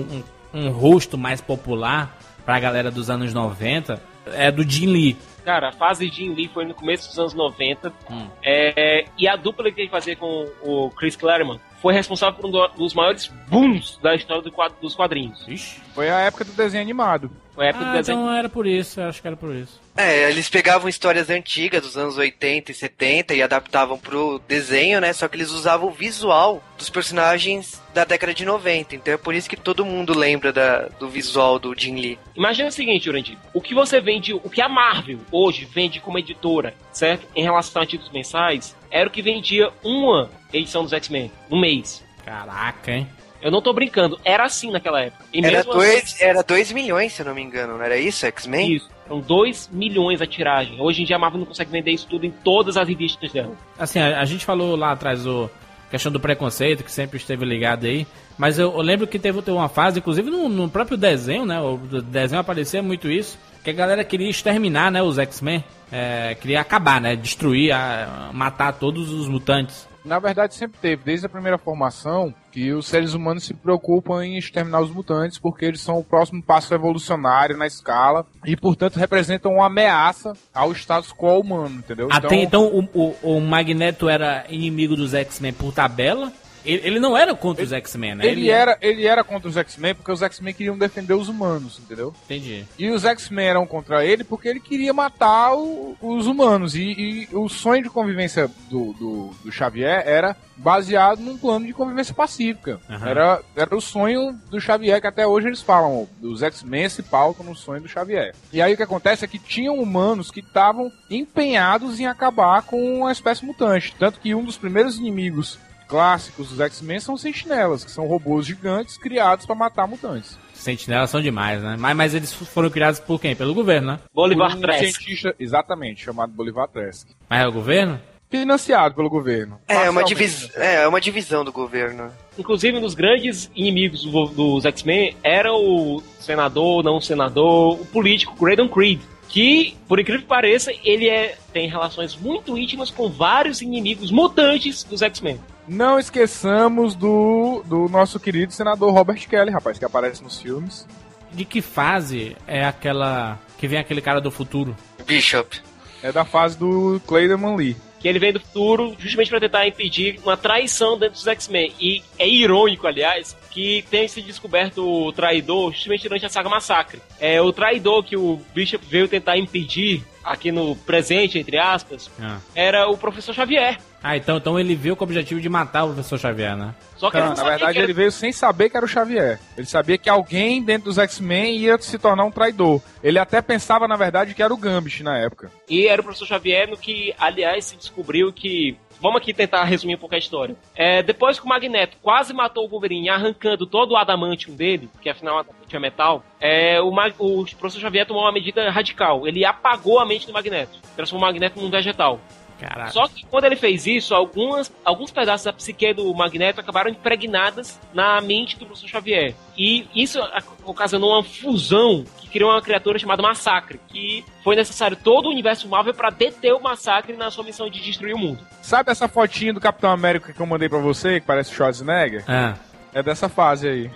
S2: um, um rosto mais popular pra galera dos anos 90, é do Jim Lee.
S3: Cara, a fase de Jim Lee foi no começo dos anos 90.
S2: Hum.
S3: É, e a dupla que ele fazia com o Chris Claremont foi responsável por um do- dos maiores booms da história do quad- dos quadrinhos.
S2: Ixi.
S5: Foi a época do desenho animado.
S3: Foi a época do
S2: Ah,
S3: desenho.
S2: então era por isso, eu acho que era por isso.
S4: É, eles pegavam histórias antigas dos anos 80 e 70 e adaptavam pro desenho, né? Só que eles usavam o visual dos personagens da década de 90. Então é por isso que todo mundo lembra da- do visual do Jim Lee.
S3: Imagina o seguinte, Jurandir. O que você vende, o que a Marvel hoje vende como editora, certo? Em relação a títulos mensais, era o que vendia uma edição dos X-Men no mês.
S2: Caraca, hein?
S3: Eu não tô brincando, era assim naquela época. E
S4: Era dois, era 2 milhões, se eu não me engano, não era isso, X-Men?
S3: Isso, são 2 milhões a tiragem. Hoje em dia a Marvel não consegue vender isso tudo em todas as revistas dela.
S2: Assim, a, a gente falou lá atrás do questão do preconceito, que sempre esteve ligado aí. Mas eu, eu lembro que teve, teve uma fase, inclusive no, no próprio desenho, né? O desenho aparecia muito isso. Que a galera queria exterminar, né? Os X-Men. É, queria acabar, né? Destruir, a- matar todos os mutantes.
S5: Na verdade, sempre teve, desde a primeira formação, que os seres humanos se preocupam em exterminar os mutantes porque eles são o próximo passo evolucionário na escala e, portanto, representam uma ameaça ao status quo humano, entendeu?
S2: Até então, o, o, o Magneto era inimigo dos X-Men por tabela. Ele, ele não era contra os X-Men, né?
S5: ele, era, ele era contra os X-Men porque os X-Men queriam defender os humanos, entendeu?
S2: Entendi.
S5: E os X-Men eram contra ele porque ele queria matar o- os humanos. E, e o sonho de convivência do, do, do Xavier era baseado num plano de convivência pacífica.
S2: Aham.
S5: Era, era o sonho do Xavier, que até hoje eles falam, os X-Men se pautam no sonho do Xavier. E aí o que acontece é que tinham humanos que estavam empenhados em acabar com a espécie mutante. Tanto que um dos primeiros inimigos clássicos dos X-Men são sentinelas, que são robôs gigantes criados para matar mutantes.
S2: Sentinelas são demais, né? Mas, mas eles foram criados por quem? Pelo governo, né?
S3: Bolivar
S5: Por um
S3: Trask.
S5: cientista, exatamente, chamado Bolivar Trask.
S2: Mas é o governo?
S5: Financiado pelo governo.
S4: É, uma
S5: Parcialmente
S4: divis... é uma divisão do governo.
S3: Inclusive, um dos grandes inimigos do- dos X-Men era o senador, não senador, o político Graydon Creed. Que, por incrível que pareça, ele é, tem relações muito íntimas com vários inimigos mutantes dos X-Men.
S5: Não esqueçamos do, do nosso querido senador Robert Kelly, rapaz, que aparece nos filmes.
S2: De que fase é aquela que vem aquele cara do futuro?
S4: Bishop.
S5: É da fase do Clayderman Lee.
S3: Que ele vem do futuro justamente para tentar impedir uma traição dentro dos X-Men. E é irônico, aliás, que tenha se descoberto o traidor justamente durante a saga Massacre. É o traidor que o Bishop veio tentar impedir aqui no presente, entre aspas,
S2: Ah,
S3: era o professor Xavier.
S2: Ah, então, então ele veio com o objetivo de matar o professor Xavier, né?
S3: Só que ele
S5: Não,
S3: não
S5: na
S3: sabia
S5: verdade,
S3: que era
S5: ele veio sem saber que era o Xavier. Ele sabia que alguém dentro dos X-Men ia se tornar um traidor. Ele até pensava, na verdade, que era o Gambit na época.
S3: E era o professor Xavier, no que, aliás, se descobriu que. Vamos aqui tentar resumir um pouco a história. É, depois que o Magneto quase matou o Wolverine, arrancando todo o adamantium dele, que afinal adamantium é metal, é, o, Mag- o professor Xavier tomou uma medida radical. Ele apagou a mente do Magneto, transformou o Magneto num vegetal.
S2: Caralho.
S3: Só que quando ele fez isso, algumas, alguns pedaços da psique do Magneto acabaram impregnadas na mente do professor Xavier. E isso ocasionou uma fusão que criou uma criatura chamada Massacre, que foi necessário todo o universo Marvel para deter o Massacre na sua missão de destruir o mundo.
S5: Sabe essa fotinha do Capitão América que eu mandei pra você, que parece o Schwarzenegger?
S2: Ah,
S5: É dessa fase aí.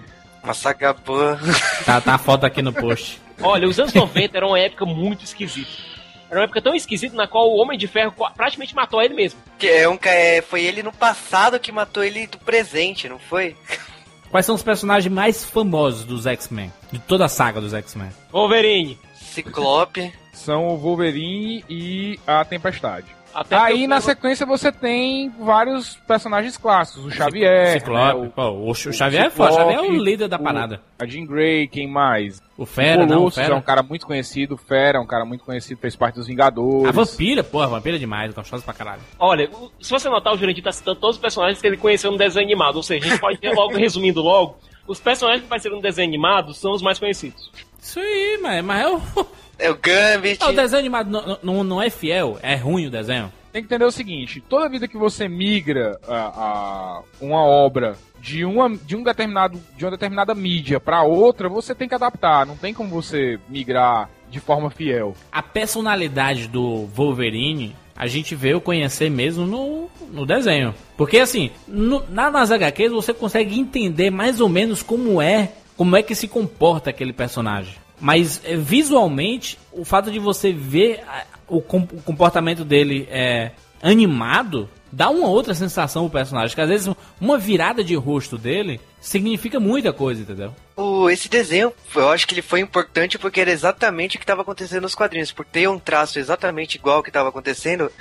S4: Boa.
S2: tá, tá a foto aqui no post.
S3: Olha, os anos 90 era uma época muito esquisita. Era uma época tão esquisita na qual o Homem de Ferro praticamente matou ele mesmo.
S4: Que é um, é, foi ele no passado que matou ele do presente, não foi?
S2: Quais são os personagens mais famosos dos X-Men? De toda a saga dos X-Men?
S3: Wolverine.
S4: Ciclope.
S5: São o Wolverine e a Tempestade.
S3: Até
S5: Aí na sequência você tem vários personagens clássicos, o Xavier,
S2: Ciclope.
S5: né,
S2: Pô, o, o Xavier é foda. O Xavier é o líder da
S5: o-
S2: parada.
S5: a Jean Grey, quem mais?
S2: O Fera,
S5: o
S2: não, o
S5: Colossus é
S2: Fera.
S5: um cara muito conhecido, o Fera é um cara muito conhecido, fez parte dos Vingadores.
S2: A vampira, porra, a vampira é demais, gostosa pra caralho.
S3: Olha, o- se você notar, o Jurandir tá citando todos os personagens que ele conheceu no desenho animado. Ou seja, a gente pode ter logo, resumindo logo, os personagens que apareceram no desenho animado são os mais conhecidos.
S2: Isso aí, mas, mas é o,
S4: É o Gambit.
S2: Ah, o desenho animado não, não, não é fiel, é ruim o desenho.
S5: Tem que entender o seguinte: toda vida que você migra a, a uma obra de uma, de um determinado de uma determinada mídia para outra, você tem que adaptar. Não tem como você migrar de forma fiel.
S2: A personalidade do Wolverine, a gente veio conhecer mesmo no, no desenho. Porque assim, no, na, nas HQs você consegue entender mais ou menos como é, como é que se comporta aquele personagem. Mas eh, visualmente, o fato de você ver com- o comportamento dele é, animado dá uma outra sensação pro personagem. Que às vezes uma virada de rosto dele significa muita coisa, entendeu?
S4: O, esse desenho, eu acho que ele foi importante porque era exatamente o que estava acontecendo nos quadrinhos. Por ter um traço exatamente igual ao que estava acontecendo,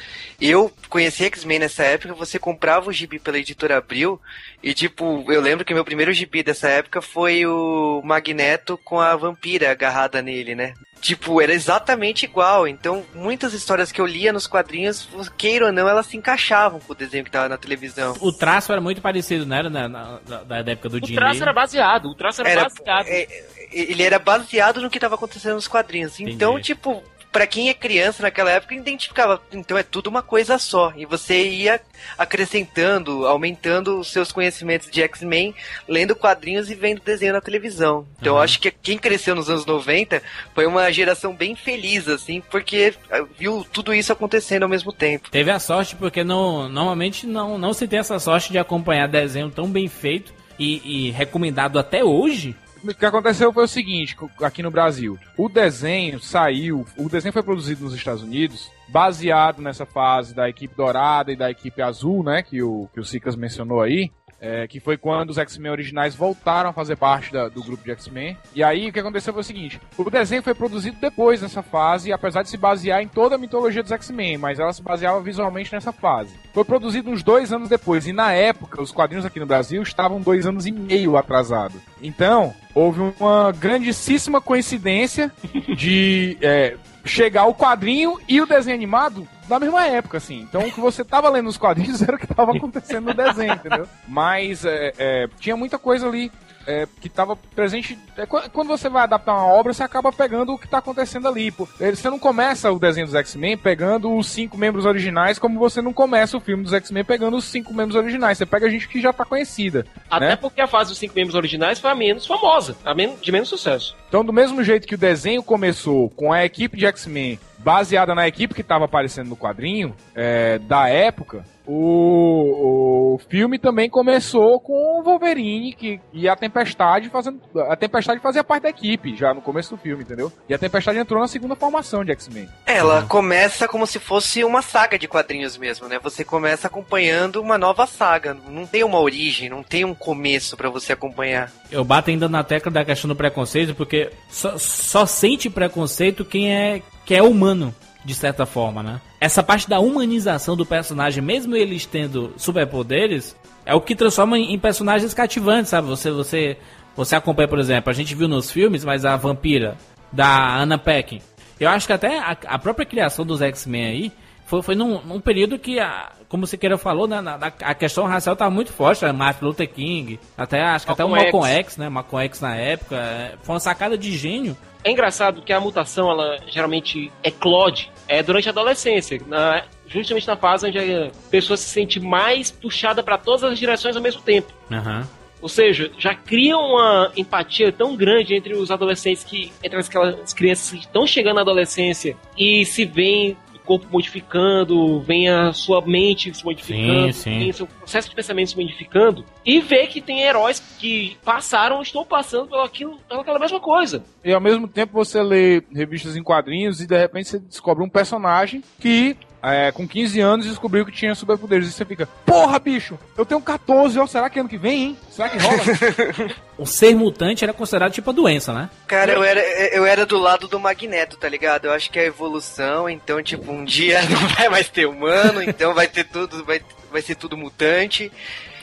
S4: eu conheci X-Men nessa época, você comprava o gibi pela editora Abril, e tipo, eu lembro que meu primeiro gibi dessa época foi o Magneto com a vampira agarrada nele, né? Tipo, era exatamente igual. Então, muitas histórias que eu lia nos quadrinhos, queira ou não, elas se encaixavam com o desenho que tava na televisão.
S2: O traço era muito parecido, não era? Na, na- da, da época do
S3: O
S2: Jim
S3: traço
S2: Lee.
S3: era baseado, o traço era,
S4: Era-
S3: baseado.
S4: é, ele era baseado no que estava acontecendo nos quadrinhos. Então,
S2: Entendi.
S4: tipo, pra quem é criança naquela época, identificava, então é tudo uma coisa só. E você ia acrescentando, aumentando os seus conhecimentos de X-Men, lendo quadrinhos e vendo desenho na televisão. Então, eu acho que quem cresceu nos anos 90 foi uma geração bem feliz, assim, porque ah, viu tudo isso acontecendo ao mesmo tempo.
S2: Teve a sorte porque não, normalmente não, não se tem essa sorte de acompanhar desenho tão bem feito e, e recomendado até hoje.
S5: O que aconteceu foi o seguinte, aqui no Brasil. O desenho saiu, o desenho foi produzido nos Estados Unidos, baseado nessa fase da equipe dourada e da equipe azul, né, que o, que o Cicas mencionou aí. É, que foi quando os X-Men originais voltaram a fazer parte da- do grupo de X-Men. E aí o que aconteceu foi o seguinte: o desenho foi produzido depois dessa fase, apesar de se basear em toda a mitologia dos X-Men, mas ela se baseava visualmente nessa fase. Foi produzido uns dois anos depois, e na época, os quadrinhos aqui no Brasil estavam dois anos e meio atrasados. Então, houve uma grandíssima coincidência de é, chegar o quadrinho e o desenho animado na mesma época, assim. Então, o que você tava lendo nos quadrinhos era o que tava acontecendo no desenho, entendeu? Mas é, é, tinha muita coisa ali é, que tava presente. é, qu- quando você vai adaptar uma obra, você acaba pegando o que tá acontecendo ali. Pô. É, Você não começa o desenho dos X-Men pegando os cinco membros originais, como você não começa o filme dos X-Men pegando os cinco membros originais. Você pega gente que já tá conhecida.
S3: Até
S5: né?
S3: porque a fase dos cinco membros originais foi a menos famosa, a men de menos sucesso.
S5: Então, do mesmo jeito que o desenho começou com a equipe de X-Men baseada na equipe que estava aparecendo no quadrinho é, da época, o, o filme também começou com o Wolverine que, e a Tempestade fazendo. A Tempestade fazia parte da equipe já no começo do filme, entendeu? E a Tempestade entrou na segunda formação de X-Men.
S4: Ela começa como se fosse uma saga de quadrinhos mesmo, né? Você começa acompanhando uma nova saga. Não tem uma origem, não tem um começo pra você acompanhar.
S2: Eu bato ainda na tecla da questão do preconceito, porque só, só sente preconceito quem é, que é humano, de certa forma, né? Essa parte da humanização do personagem, mesmo eles tendo superpoderes, é o que transforma em personagens cativantes, sabe? Você, você, você acompanha, por exemplo, a gente viu nos filmes, mas a vampira da Anna Paquin. Eu acho que até a, a própria criação dos X-Men aí foi, foi num, num período que, a, como você queira falou, né, na, na- a questão racial estava muito forte. né? Martin Luther King, até acho que até o
S3: Malcolm
S2: Malcolm
S3: X.
S2: X, né? Malcolm X na época. é, Foi uma sacada de gênio.
S3: É engraçado que a mutação, ela geralmente eclode é, durante a adolescência. Na- justamente na fase onde a pessoa se sente mais puxada para todas as direções ao mesmo tempo.
S2: Aham.
S3: Ou seja, já cria uma empatia tão grande entre os adolescentes que. entre aquelas crianças que estão chegando na adolescência e se veem corpo modificando, vem a sua mente se modificando,
S2: Sim, sim.
S3: vem o seu processo de pensamento se modificando, e vê que tem heróis que passaram ou estão passando pelo aquilo, pelaquela mesma coisa.
S5: E ao mesmo tempo você lê revistas em quadrinhos e de repente você descobre um personagem que, é, com 15 anos, descobriu que tinha superpoderes. E você fica, porra, bicho, eu tenho 14, ó, será que ano que vem, hein? Será que rola?
S2: O ser mutante era considerado tipo a doença, né?
S4: Cara, eu era, eu era do lado do Magneto, tá ligado? Eu acho que é a evolução, então, tipo, um dia não vai mais ter humano, então vai ter tudo, vai, vai ser tudo mutante.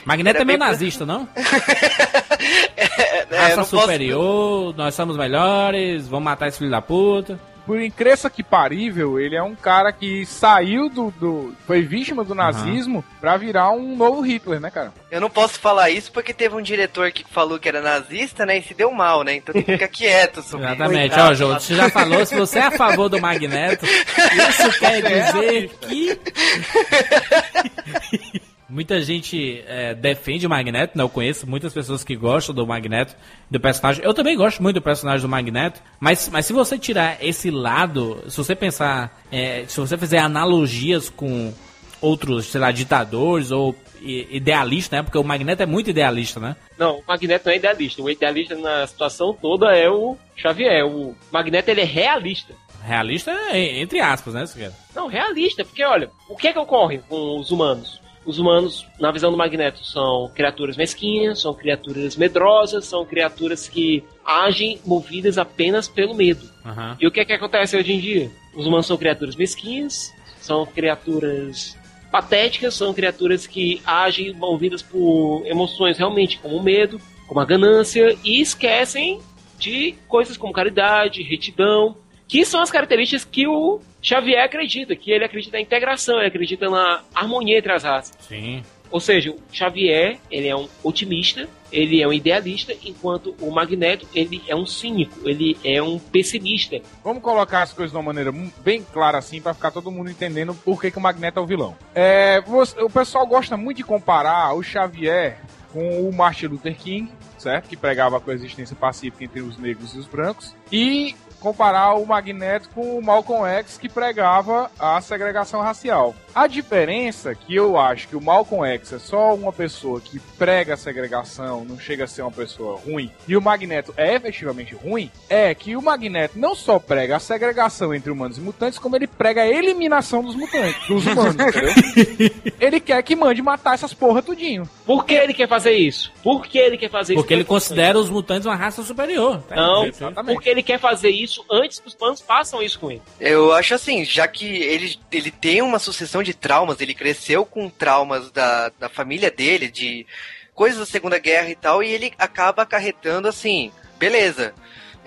S2: Magneto
S4: Era
S2: é meio
S4: bem-
S2: nazista, não?
S4: É, eu
S2: Raça
S4: não posso-
S2: superior, nós somos melhores, vamos matar esse filho da puta.
S5: Por incrível que parível, ele é um cara que saiu do. do- foi vítima do nazismo pra virar um novo Hitler, né, cara?
S4: Eu não posso falar isso porque teve um diretor que falou que era nazista, né? E se deu mal, né? Então tem que ficar quieto sobre
S2: Exatamente.
S4: Coitado.
S2: Ó, João, você já falou, se você é a favor do Magneto, isso quer dizer que. Muita gente é, defende o Magneto, né? Eu conheço muitas pessoas que gostam do Magneto, do personagem. Eu também gosto muito do personagem do Magneto, mas, mas se você tirar esse lado, se você pensar, é, se você fizer analogias com outros, sei lá, ditadores ou i- idealistas, né? Porque o Magneto é muito idealista, né?
S3: Não, o Magneto não é idealista. O idealista na situação toda é o Xavier. O Magneto ele é realista.
S2: Realista, é, entre aspas, né?
S3: Não, realista, porque olha, o que é que ocorre com os humanos? Os humanos, na visão do Magneto, são criaturas mesquinhas, são criaturas medrosas, são criaturas que agem movidas apenas pelo medo.
S2: Aham.
S3: E o que é que acontece hoje em dia? Os humanos são criaturas mesquinhas, são criaturas patéticas, são criaturas que agem movidas por emoções realmente como o medo, como a ganância, e esquecem de coisas como caridade, retidão, que são as características que o Xavier acredita, que ele acredita na integração, ele acredita na harmonia entre as raças.
S2: Sim.
S3: Ou seja, o Xavier, ele é um otimista, ele é um idealista, enquanto o Magneto, ele é um cínico, ele é um pessimista.
S5: Vamos colocar as coisas de uma maneira bem clara assim pra ficar todo mundo entendendo por que, que o Magneto é o vilão. É, você- o pessoal gosta muito de comparar o Xavier com o Martin Luther King, certo? Que pregava a coexistência pacífica entre os negros e os brancos. E comparar o Magneto com o Malcolm X que pregava a segregação racial. A diferença que eu acho que o Malcolm X é só uma pessoa que prega a segregação, não chega a ser uma pessoa ruim, e o Magneto é efetivamente ruim, é que o Magneto não só prega a segregação entre humanos e mutantes, como ele prega a eliminação dos mutantes, dos humanos, entendeu? ele quer que mande matar essas porra tudinho.
S3: Por que ele quer fazer isso? Por que ele quer fazer
S2: Porque
S3: isso?
S2: ele considera os mutantes uma raça superior.
S3: Não,
S5: Exatamente.
S3: porque ele quer fazer isso antes que os planos façam isso com ele.
S4: Eu acho assim, já que ele, ele tem uma sucessão de traumas, ele cresceu com traumas da, da família dele, de coisas da Segunda Guerra e tal, e ele acaba acarretando assim, beleza.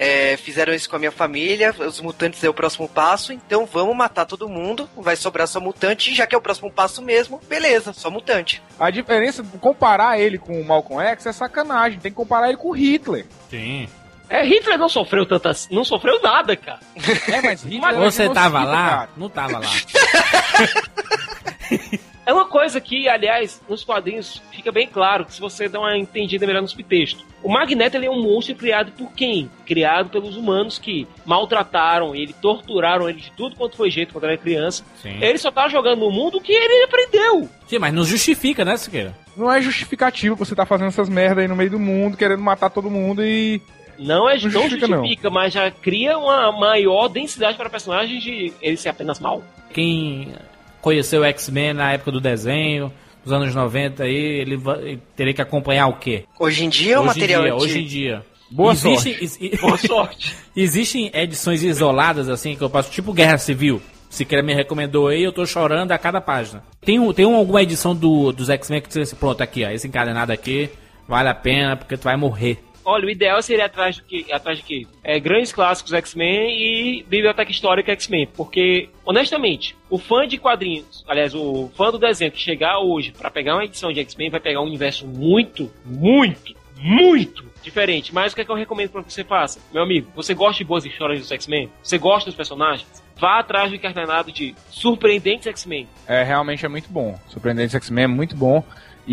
S4: é, fizeram isso com a minha família, os mutantes é o próximo passo, então vamos matar todo mundo, vai sobrar só mutante, já que é o próximo passo mesmo, beleza, só mutante.
S5: A diferença, comparar ele com o Malcolm X é sacanagem, tem que comparar ele com o Hitler.
S2: Sim.
S3: É, Hitler não sofreu tantas. Não sofreu nada, cara.
S5: É, mas Hitler
S2: Você tava lá?
S5: cara.
S2: Não tava lá.
S3: É uma coisa que, aliás, nos quadrinhos fica bem claro, que se você dá uma entendida melhor no subtexto. O Magneto ele é um monstro criado por quem? Criado pelos humanos que maltrataram ele, torturaram ele de tudo quanto foi jeito quando era criança.
S2: Sim.
S3: Ele só tá jogando no mundo o que ele aprendeu.
S2: Sim, mas não justifica, né, Siqueira?
S5: Não é justificativo você tá fazendo essas merda aí no meio do mundo, querendo matar todo mundo e.
S3: Não é
S5: Não
S3: não
S5: justifica,
S3: justifica, mas já cria uma maior densidade para personagem de ele ser apenas mal.
S2: Quem conheceu o X-Men na época do desenho, dos anos 90 aí, ele, va- ele teria que acompanhar o quê?
S4: Hoje em dia o
S2: hoje
S4: material
S2: em dia,
S4: antigo-
S2: hoje em dia.
S5: Boa
S2: Existem-
S5: sorte.
S2: is-
S3: Boa sorte.
S2: Existem edições isoladas, assim, que eu passo, tipo Guerra Civil. Se quer me recomendou aí, eu tô chorando a cada página. Tem, um- tem um- alguma edição do, dos X-Men que você diz, pronto, aqui, ó, esse encadenado aqui, vale a pena, porque tu vai morrer.
S3: Olha, o ideal seria atrás do que, atrás de quê? É, grandes clássicos X-Men e biblioteca histórica X-Men, porque honestamente, o fã de quadrinhos, aliás, o fã do desenho que chegar hoje pra pegar uma edição de X-Men vai pegar um universo muito, muito, muito diferente. Mas o que é que eu recomendo pra que você faça? Meu amigo, você gosta de boas histórias dos X-Men? Você gosta dos personagens? vá atrás do encadernado de Surpreendentes X-Men.
S5: É, realmente é muito bom. Surpreendentes X-Men é muito bom.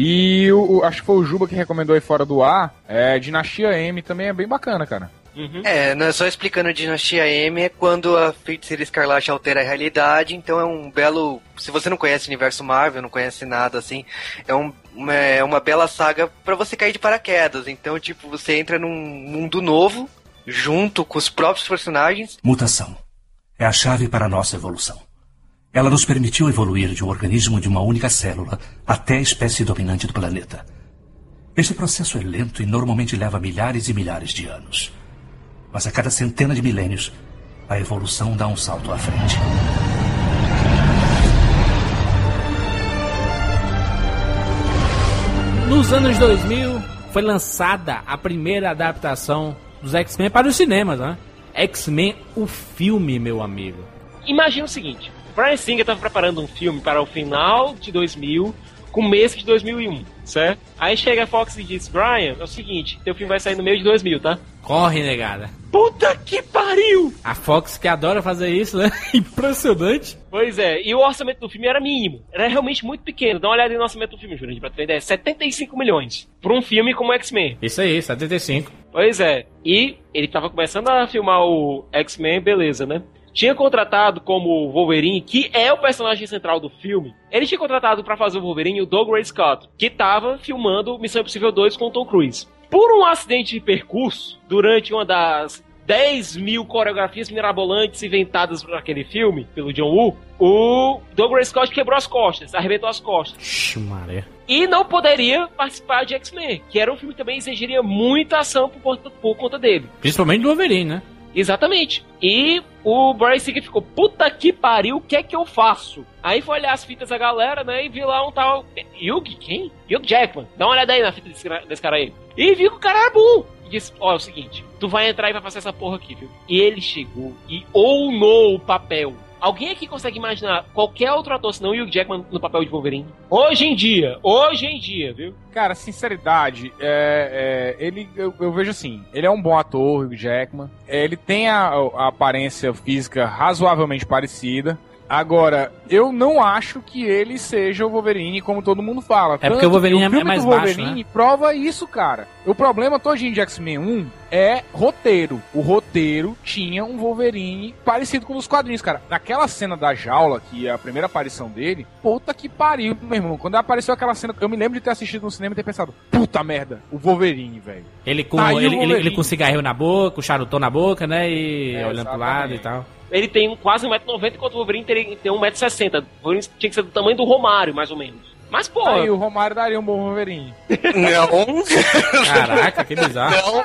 S5: E o, o- acho que foi o Juba que recomendou aí fora do ar. É, Dinastia M também é bem bacana, cara.
S3: Uhum.
S4: É, não é só explicando Dinastia M é quando a Feiticeira Escarlate altera a realidade, então é um belo. Se você não conhece o universo Marvel, não conhece nada assim, é, um, uma, é uma bela saga pra você cair de paraquedas. Então, tipo, você entra num mundo novo, junto com os próprios personagens.
S8: Mutação é a chave para a nossa evolução. Ela nos permitiu evoluir de um organismo de uma única célula até a espécie dominante do planeta. Este processo é lento e normalmente leva milhares e milhares de anos. Mas a cada centena de milênios, a evolução dá um salto à frente.
S2: Nos anos 2000 foi lançada a primeira adaptação dos X-Men para os cinemas, né? X-Men, o filme, meu amigo.
S3: Imagina o seguinte: Brian Singer estava preparando um filme para o final de 2000, começo de 2001, certo? Aí chega a Fox e diz: Brian, é o seguinte, teu filme vai sair no meio de 2000, tá?
S2: Corre, negada.
S3: Puta que pariu!
S2: A Fox que adora fazer isso, né? Impressionante.
S3: Pois é, e o orçamento do filme era mínimo. Era realmente muito pequeno. Dá uma olhada no orçamento do filme, Jurandir, pra ter uma ideia. 75 milhões. Pra um filme como X-Men.
S2: Isso aí, 75.
S3: Pois é. E ele tava começando a filmar o X-Men, beleza, né? Tinha contratado como Wolverine, que é o personagem central do filme. Ele tinha contratado pra fazer o Wolverine o Doug Ray Scott, que tava filmando Missão Impossível 2 com o Tom Cruise. Por um acidente de percurso, durante uma das 10 mil coreografias mirabolantes inventadas por aquele filme, pelo John Woo, o Doug Ray Scott quebrou as costas, arrebentou as costas.
S2: Xumaré.
S3: E não poderia participar de X-Men, que era um filme que também exigiria muita ação por conta, por conta dele.
S2: Principalmente do Wolverine, né?
S3: Exatamente. E o Brian Singer ficou, puta que pariu, o que é que eu faço? Aí foi olhar as fitas da galera, né, e viu lá um tal... Hugh? Quem? Hugh Jackman. Dá uma olhada aí na fita desse, desse cara aí. E viu que o cara era bom. E disse, ó, é o seguinte, tu vai entrar e vai fazer essa porra aqui, viu? E ele chegou e ounou o papel. Alguém aqui consegue imaginar qualquer outro ator senão Hugh Jackman no papel de Wolverine? Hoje em dia, hoje em dia, viu?
S5: Cara, sinceridade, é, é, ele, eu, eu vejo assim, ele é um bom ator, Hugh Jackman. É, Ele tem a, a aparência física razoavelmente parecida. Agora, eu não acho que ele seja o Wolverine como todo mundo fala.
S2: É porque
S5: Tanto
S2: o Wolverine
S5: que
S2: é
S5: filme
S2: mais
S5: do
S2: baixo,
S5: Wolverine
S2: né?
S5: prova isso, cara. O problema todinho de X-Men 1 é roteiro. O roteiro tinha um Wolverine parecido com os quadrinhos, cara. Naquela cena da jaula, que é a primeira aparição dele, puta que pariu, meu irmão. Quando apareceu aquela cena, eu me lembro de ter assistido no cinema e ter pensado, puta merda, o Wolverine, velho.
S2: Ele com,
S5: Tá o
S2: ele, ele, ele com cigarrinho na boca, o charutão na boca, né? E
S5: É,
S2: olhando pro lado e
S5: exatamente.
S2: tal.
S3: Ele tem um- quase 1,90m, enquanto o Wolverine teria, tem 1,60m. O Wolverine tinha que ser do tamanho do Romário, mais ou menos. Mas, pô,
S5: Aí o Romário daria um bom Wolverine.
S4: Não,
S2: Caraca, que bizarro.
S4: não.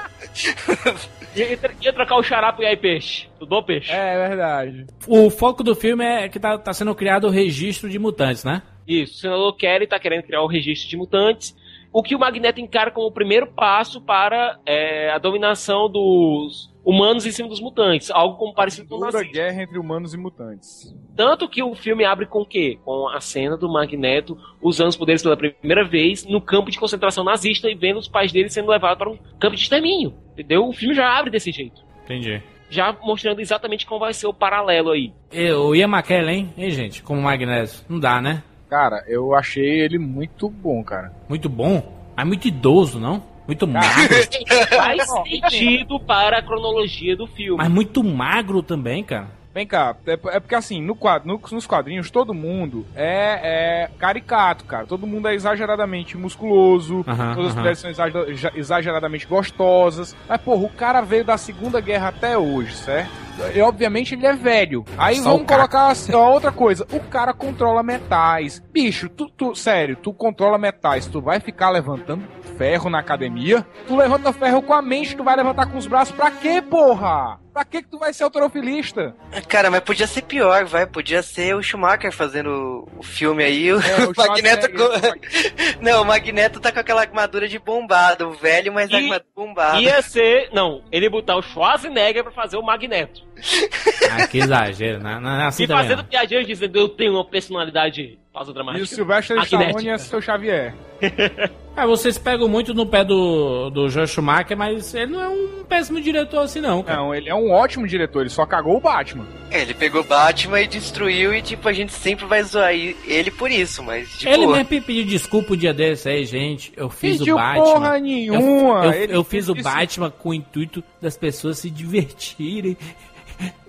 S3: ia, ia trocar o xarapo e aí peixe. Tudo bom, peixe?
S5: É verdade.
S2: O foco do filme é que tá, tá sendo criado o registro de mutantes, né?
S3: Isso, o senador Kelly tá querendo criar o registro de mutantes. O que o Magneto encara como o primeiro passo para é, a dominação dos humanos em cima dos mutantes. Algo como parecido com o nazismo.
S5: guerra entre humanos e mutantes.
S3: Tanto que o filme abre com o quê? Com a cena do Magneto usando os poderes pela primeira vez no campo de concentração nazista e vendo os pais dele sendo levados para um campo de extermínio. Entendeu? O filme já abre desse jeito.
S2: Entendi.
S3: Já mostrando exatamente como vai ser o paralelo aí.
S2: E, o Ian McKellen, hein? Hein, gente? Como Magneto. Não dá, né?
S5: Cara, eu achei ele muito bom, cara.
S2: Muito bom, mas muito idoso, não? Muito magro.
S3: Faz sentido para a cronologia do filme.
S2: mas muito magro também, cara.
S5: Vem cá, é, é porque assim, no quadro, no- nos quadrinhos, todo mundo é, é caricato, cara. Todo mundo é exageradamente musculoso, todas as mulheres são exa- exa- exageradamente gostosas. Mas, porra, o cara veio da Segunda Guerra até hoje, certo? E, obviamente ele é velho. Aí
S2: Só
S5: vamos colocar assim, ó, outra coisa. O cara controla metais. Bicho, tu, tu- sério, tu controla metais. Tu vai ficar levantando ferro na academia? Tu levanta ferro com a mente, tu vai levantar com os braços pra quê, porra? Pra que que tu vai ser autorofilista?
S4: Cara, mas podia ser pior, vai. Podia ser o Schumacher fazendo o filme aí. O,
S5: É, o
S4: Magneto. Com- Não, o Magneto tá com aquela armadura de bombado, o velho, mas a
S3: E-
S4: armadura bombada.
S3: Ia ser. Não, ele botar o Schwarzenegger pra fazer o Magneto.
S2: Ah, que exagero, né? Não, não é assim
S3: e fazendo
S2: não.
S3: piadinhas dizendo eu tenho uma personalidade pausa
S5: E
S3: dramática.
S5: o Sylvester. Stallone é seu Xavier.
S2: Ah, vocês pegam muito no pé do, do Joel Schumacher, mas ele não é um péssimo diretor assim, não. Cara.
S5: Não, ele é um ótimo diretor, ele só cagou o Batman.
S4: É, ele pegou Batman e destruiu e, tipo, a gente sempre vai zoar ele por isso, mas, tipo...
S2: Ele mesmo pediu desculpa um dia desse aí, gente. Eu fiz
S5: Pediu
S2: o Batman.
S5: porra nenhuma.
S2: Eu, eu- eu fiz o Batman com o intuito das pessoas se divertirem.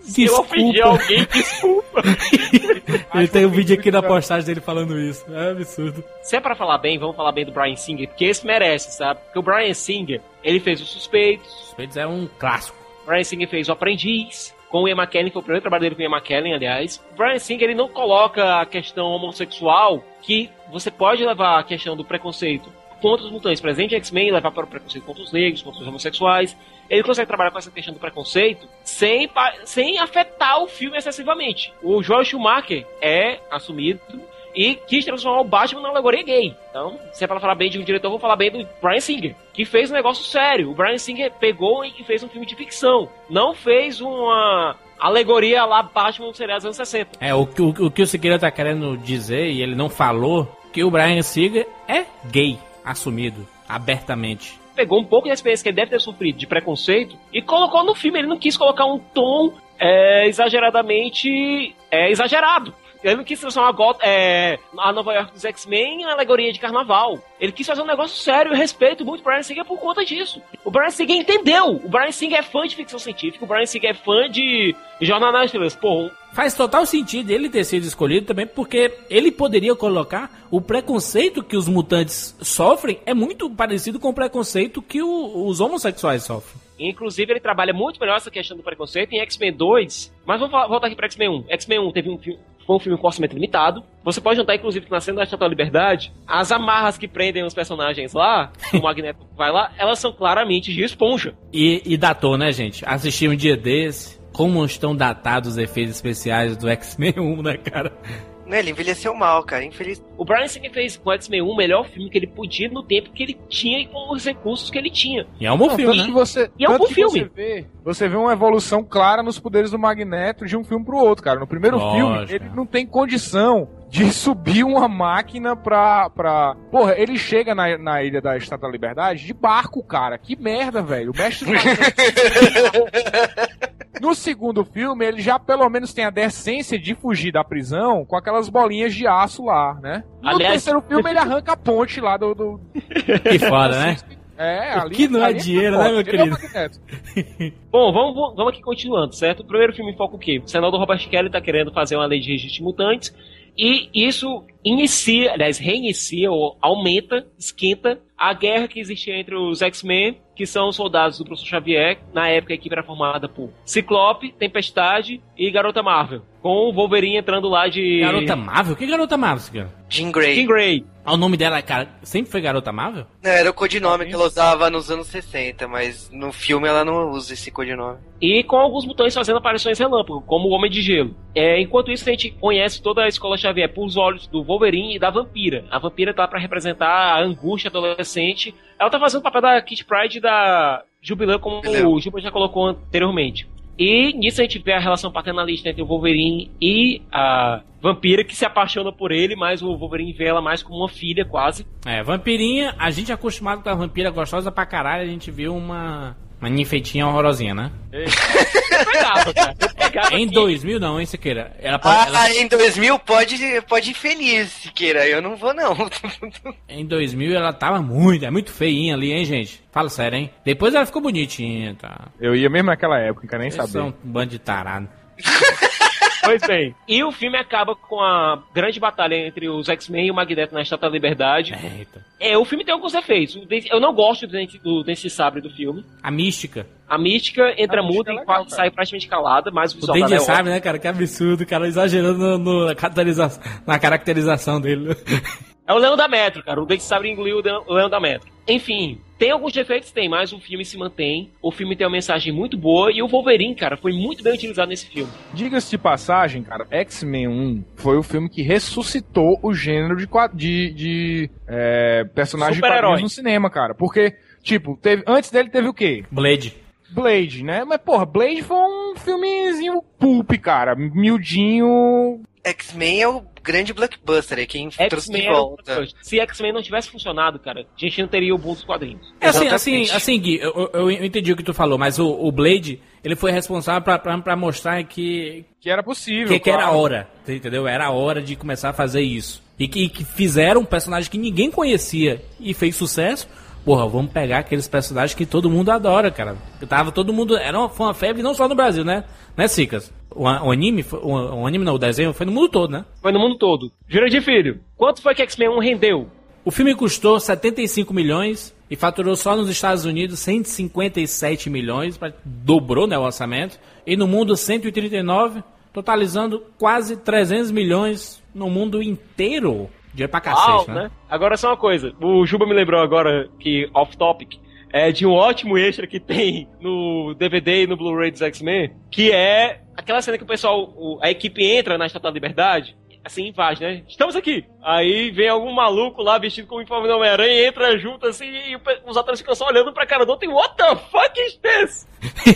S3: Se eu ofendi alguém, desculpa.
S2: Ele tem um vídeo aqui na postagem dele falando isso. É absurdo.
S3: Se é pra falar bem, vamos falar bem do Brian Singer, porque esse merece, sabe? Porque o Brian Singer, ele fez Os Suspeitos,
S2: Suspeitos é um clássico.
S3: o Brian Singer fez O Aprendiz, com o Ian McKellen, foi o primeiro trabalho dele com o Ian McKellen, aliás. O Brian Singer, ele não coloca a questão homossexual, que você pode levar a questão do preconceito contra os mutantes presente X-Men levar para o preconceito contra os negros, contra os homossexuais. Ele consegue trabalhar com essa questão do preconceito sem, sem afetar o filme excessivamente. O Joel Schumacher é assumido e quis transformar o Batman na alegoria gay. Então, se é pra falar bem de um diretor, vou falar bem do Brian Singer, que fez um negócio sério. O Brian Singer pegou e fez um filme de ficção. Não fez uma alegoria lá Batman no seriado dos anos 60.
S2: É, o, que- o, o que o Siqueira tá querendo dizer, e ele não falou, que o Brian Singer é gay, assumido, abertamente.
S3: Pegou um pouco da experiência que ele deve ter sofrido de preconceito e colocou no filme. Ele não quis colocar um tom é, exageradamente é, exagerado. Ele não quis transformar Got- é, a Nova York dos X-Men em alegoria de carnaval. Ele quis fazer um negócio sério e eu respeito muito o Brian Singer por conta disso. O Brian Singer entendeu. O Brian Singer é fã de ficção científica, o Brian Singer é fã de Jornal nas Estrelas. Pô,
S2: Faz total sentido ele ter sido escolhido também, porque ele poderia colocar o preconceito que os mutantes sofrem é muito parecido com o preconceito que o- os homossexuais sofrem.
S3: Inclusive, ele trabalha muito melhor essa questão do preconceito em X-Men 2. Mas vamos voltar aqui pra X-Men 1. X-Men 1 teve um filme. Foi um filme com orçamento limitado. Você pode notar, inclusive, que na cena da Estátua da Liberdade, as amarras que prendem os personagens lá, o Magneto vai lá, elas são claramente de esponja.
S2: E, e datou, né, gente? Assisti um dia desse, como estão datados os efeitos especiais do X-Men 1, né, cara?
S4: Não, ele envelheceu mal, cara, infeliz.
S3: O Brian Singer fez com o X-Men 1 o melhor filme que ele podia no tempo que ele tinha e com os recursos que ele tinha.
S2: E é um bom
S5: Não,
S2: filme,
S5: tanto
S2: né?
S5: que você,
S3: E é um
S5: tanto
S3: bom
S5: que
S3: filme.
S5: Você vê, você vê uma evolução clara nos poderes do Magneto de um filme pro outro, cara. No primeiro
S2: Lógico,
S5: filme,
S2: cara.
S5: ele não tem condição de subir uma máquina pra. pra... Porra, ele chega na, na ilha da Estátua da Liberdade de barco, cara. Que merda, velho. O mestre do No segundo filme, ele já pelo menos tem a decência de fugir da prisão com aquelas bolinhas de aço lá, né? No
S3: Aliás-
S5: terceiro filme, ele arranca a ponte lá do. do-
S2: Que foda, né?
S5: É, ali.
S2: que não é
S5: ali
S2: dinheiro, né, meu
S5: é
S2: querido?
S3: Bom, vamos, vamos- vamos aqui continuando, certo? O primeiro filme foca o quê? O senador Robert Kelly tá querendo fazer uma lei de registro de mutantes e isso inicia, aliás, reinicia ou aumenta, esquenta a guerra que existia entre os X-Men, que são os soldados do professor Xavier, na época a equipe era formada por Ciclope, Tempestade e Garota Marvel, com o Wolverine entrando lá de
S2: Garota Marvel? Que garota Marvel, cara?
S4: Jean Grey.
S3: Jean Grey.
S2: Ah, o nome dela, cara, sempre foi Garota Marvel?
S4: Não, era o codinome que ela usava nos anos 60, mas no filme ela não usa esse codinome.
S3: E com alguns mutantes fazendo aparições relâmpago, como o Homem de Gelo. É, enquanto isso, a gente conhece toda a escola Xavier por os olhos do Wolverine e da Vampira. A Vampira tá pra representar a angústia adolescente. Ela tá fazendo o papel da Kit Pride e da Jubileu, como
S4: Jubileu.
S3: o Juba já colocou anteriormente. E nisso a gente vê a relação paternalista entre o Wolverine e a Vampira, que se apaixona por ele, mas o Wolverine vê ela mais como uma filha, quase.
S2: É, vampirinha, a gente é acostumado com a vampira gostosa pra caralho, a gente viu uma, uma ninfeitinha horrorosinha, né?
S3: Eu pegava, cara. Eu pegava
S2: Em
S3: aqui.
S2: 2000 não, hein, Siqueira? Ela, pode-
S4: Ah,
S2: ela-
S4: em 2000 pode, pode ir feliz, Siqueira. Eu não vou, não.
S2: em 2000 ela tava muito, é muito feinha ali, hein, gente? Fala sério, hein? Depois ela ficou bonitinha, tá?
S5: Eu ia mesmo naquela época, nem
S2: Vocês
S5: sabia.
S2: são um bando de tarado.
S3: Pois bem. E o filme acaba com a grande batalha entre os X-Men e o Magneto na Estátua da Liberdade.
S2: Eita.
S3: É, o filme tem alguns efeitos. O Eu não gosto do Dente, Sabre do filme.
S2: A mística.
S3: A mística entra
S5: A mística
S3: muda
S5: é
S3: e
S5: legal,
S3: qua-
S5: cara.
S3: sai praticamente calada, mas o
S2: O
S3: visual
S2: Dente
S3: dela é
S2: sabe, né, cara? Que absurdo, cara, exagerando no, no- na, caracteriza- na caracterização dele.
S3: É o Leão da Metro, cara. O Dente de Sabre engoliu o o Leão da Metro. Enfim, tem alguns defeitos? Tem, mas o filme se mantém. O filme tem uma mensagem muito boa e o Wolverine, cara, foi muito bem utilizado nesse filme.
S5: Diga-se de passagem, cara, X-Men 1 foi o filme que ressuscitou o gênero de, de, de é, personagem de no cinema, cara. Porque, tipo, teve, antes dele teve o quê?
S2: Blade.
S5: Blade, né? Mas, porra, Blade foi um filmezinho pulp, cara. Miudinho.
S4: X-Men é o grande blockbuster, é quem trouxe de volta.
S3: Se X-Men não tivesse funcionado, cara, a gente não teria o boom dos quadrinhos.
S2: É assim, assim, assim, Gui, eu, eu- entendi o que tu falou, mas o, o Blade, ele foi responsável pra, pra, pra mostrar que,
S5: Que era possível.
S2: que, que era a
S5: claro.
S2: hora, entendeu? Era a hora de começar a fazer isso. E que, que fizeram um personagem que ninguém conhecia e fez sucesso. Porra, vamos pegar aqueles personagens que todo mundo adora, cara. Que Tava todo mundo. Era uma, foi uma febre não só no Brasil, né? Né, Cicas? O, o anime, o, o anime não, o desenho foi no mundo todo, né?
S3: Foi no mundo todo. Jurandir Filho, quanto foi que X-Men 1 rendeu?
S2: O filme custou 75 milhões e faturou só nos Estados Unidos 157 milhões, dobrou né, o orçamento, e no mundo 139, totalizando quase 300 milhões no mundo inteiro. Dinheiro pra cacete,
S3: Uau,
S2: né?
S3: né? Agora só uma coisa, o Juba me lembrou agora que off topic é de um ótimo extra que tem no DVD e no Blu-ray dos X-Men, que é aquela cena que o pessoal, o- a equipe entra na Estátua da Liberdade, assim invade, né? Estamos aqui. Aí vem algum maluco lá vestido com o uniforme do Homem-Aranha e entra junto assim e os atores ficam só olhando pra cara do outro e what the fuck is this?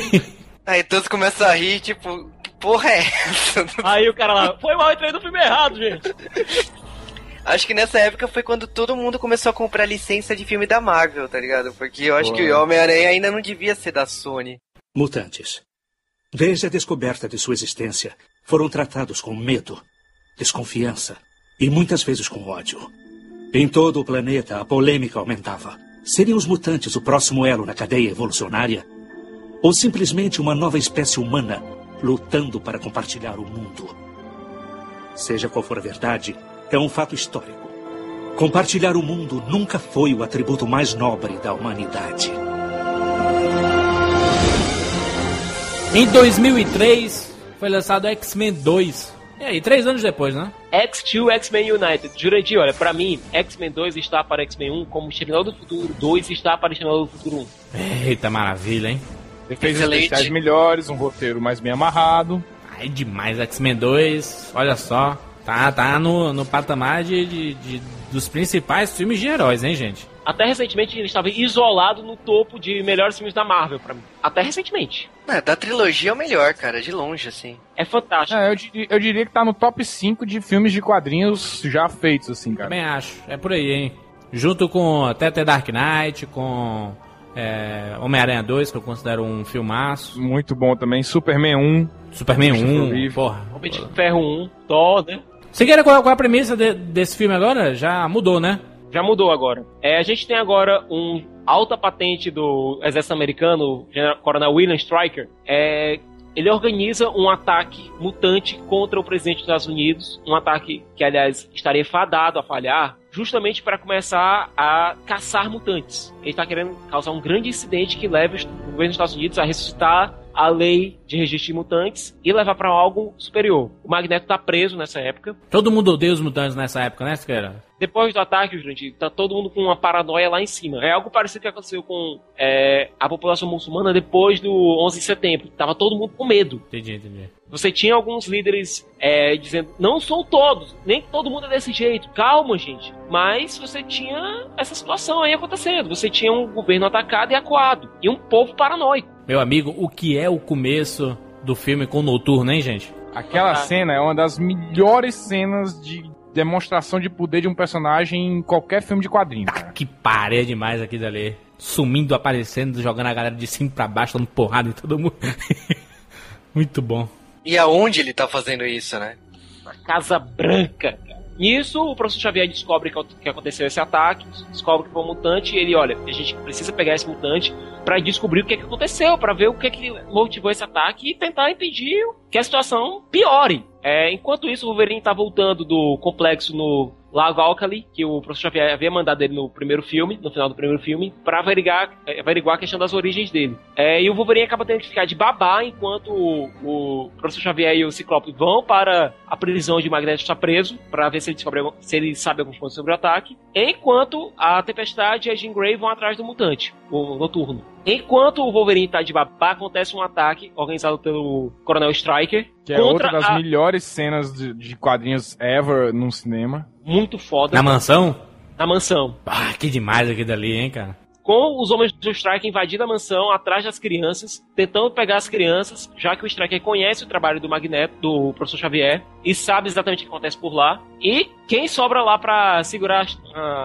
S4: Aí todos começam a rir, tipo, que porra é essa?
S3: Aí o cara lá, foi mal, entrei no filme errado, gente.
S4: Acho que nessa época foi quando todo mundo começou a comprar licença de filme da Marvel, tá ligado? Porque eu acho que o Homem-Aranha ainda não devia ser da Sony.
S8: Mutantes. Desde a descoberta de sua existência, foram tratados com medo, desconfiança e muitas vezes com ódio. Em todo o planeta, a polêmica aumentava. Seriam os mutantes o próximo elo na cadeia evolucionária? Ou simplesmente uma nova espécie humana lutando para compartilhar o mundo? Seja qual for a verdade, é um fato histórico. Compartilhar o mundo nunca foi o atributo mais nobre da humanidade.
S2: Em 2003, foi lançado X-Men 2. E aí, três anos depois, né?
S3: X2 X-Men United. Jurandir, olha, pra mim, X-Men 2 está para X-Men 1 como Exterminador do Futuro 2 está para Exterminador do Futuro 1.
S2: Eita maravilha, hein?
S4: Excelente.
S5: especiais melhores, um roteiro mais bem amarrado.
S2: Ai, demais, X-Men 2, olha só. Tá, tá no, no patamar de, de- de- dos principais filmes de heróis, hein, gente?
S3: Até recentemente ele estava isolado no topo de melhores filmes da Marvel pra mim. Até recentemente.
S4: É, da trilogia é o melhor, cara, de longe, assim.
S3: É fantástico.
S5: É, eu, diria, eu diria que tá no top 5 de filmes de quadrinhos já feitos, assim, cara.
S2: Também acho, é por aí, hein? Junto com até The Dark Knight, com é, Homem-Aranha 2, que eu considero um filmaço.
S5: Muito bom também. Superman 1.
S2: Superman
S5: Christopher
S2: 1,
S5: Reeve.
S2: porra.
S3: Homem de Ferro 1, Thor, né?
S2: Você quer qual, qual é a premissa de- desse filme agora? Já mudou, né?
S3: Já mudou agora. É, a gente tem agora um alta patente do exército americano, Coronel William Stryker. É, ele organiza um ataque mutante contra o presidente dos Estados Unidos, um ataque que, aliás, estaria fadado a falhar, justamente para começar a caçar mutantes. Ele está querendo causar um grande incidente que leve o governo dos Estados Unidos a ressuscitar a lei de registro de mutantes e levar para algo superior. O Magneto está preso nessa época.
S2: Todo mundo odeia os mutantes nessa época, né, Siqueira?
S3: Depois do ataque, Jurandir, tá todo mundo com uma paranoia lá em cima. É algo parecido que aconteceu com é, a população muçulmana depois do 11 de setembro. Tava todo mundo com medo.
S2: Entendi, entendi.
S3: Você tinha alguns líderes é, dizendo, não são todos, nem todo mundo é desse jeito, calma, gente. Mas você tinha essa situação aí acontecendo. Você tinha um governo atacado e acuado. E um povo paranoico.
S2: Meu amigo, o que é o começo do filme com o Noturno, hein, gente?
S5: Aquela cena é uma das melhores cenas de demonstração de poder de um personagem em qualquer filme de quadrinho, cara.
S2: Que parede demais aqui dali. Sumindo, aparecendo, jogando a galera de cima pra baixo, dando porrada em todo mundo. Muito bom.
S4: E aonde ele tá fazendo isso, né?
S3: na Casa Branca. Nisso, o professor Xavier descobre que, aconteceu esse ataque, descobre que foi um mutante e ele, olha, a gente precisa pegar esse mutante pra descobrir o que, é que aconteceu, pra ver o que, é que motivou esse ataque e tentar impedir que a situação piore. É, enquanto isso, o Wolverine tá voltando do complexo no Lago Alkali, que o professor Xavier havia mandado ele no primeiro filme, no final do primeiro filme, pra averiguar, é, averiguar a questão das origens dele. É, e o Wolverine acaba tendo que ficar de babá enquanto o, o professor Xavier e o Ciclope vão para a prisão onde o Magneto está preso, pra ver se ele, descobre, se ele sabe alguma coisa sobre o ataque. Enquanto a Tempestade e a Jean Grey vão atrás do mutante, o Noturno. Enquanto o Wolverine está de babá, acontece um ataque organizado pelo Coronel Striker
S5: Que é outra das
S3: a...
S5: melhores cenas de, de quadrinhos ever num cinema.
S3: Muito foda
S2: Na mansão?
S3: na mansão.
S2: Ah, que demais aqui dali, hein, cara?
S3: com os homens do Strike invadindo a mansão atrás das crianças, tentando pegar as crianças, já que o Striker conhece o trabalho do Magneto, do professor Xavier, e sabe exatamente o que acontece por lá. E quem sobra lá para segurar as,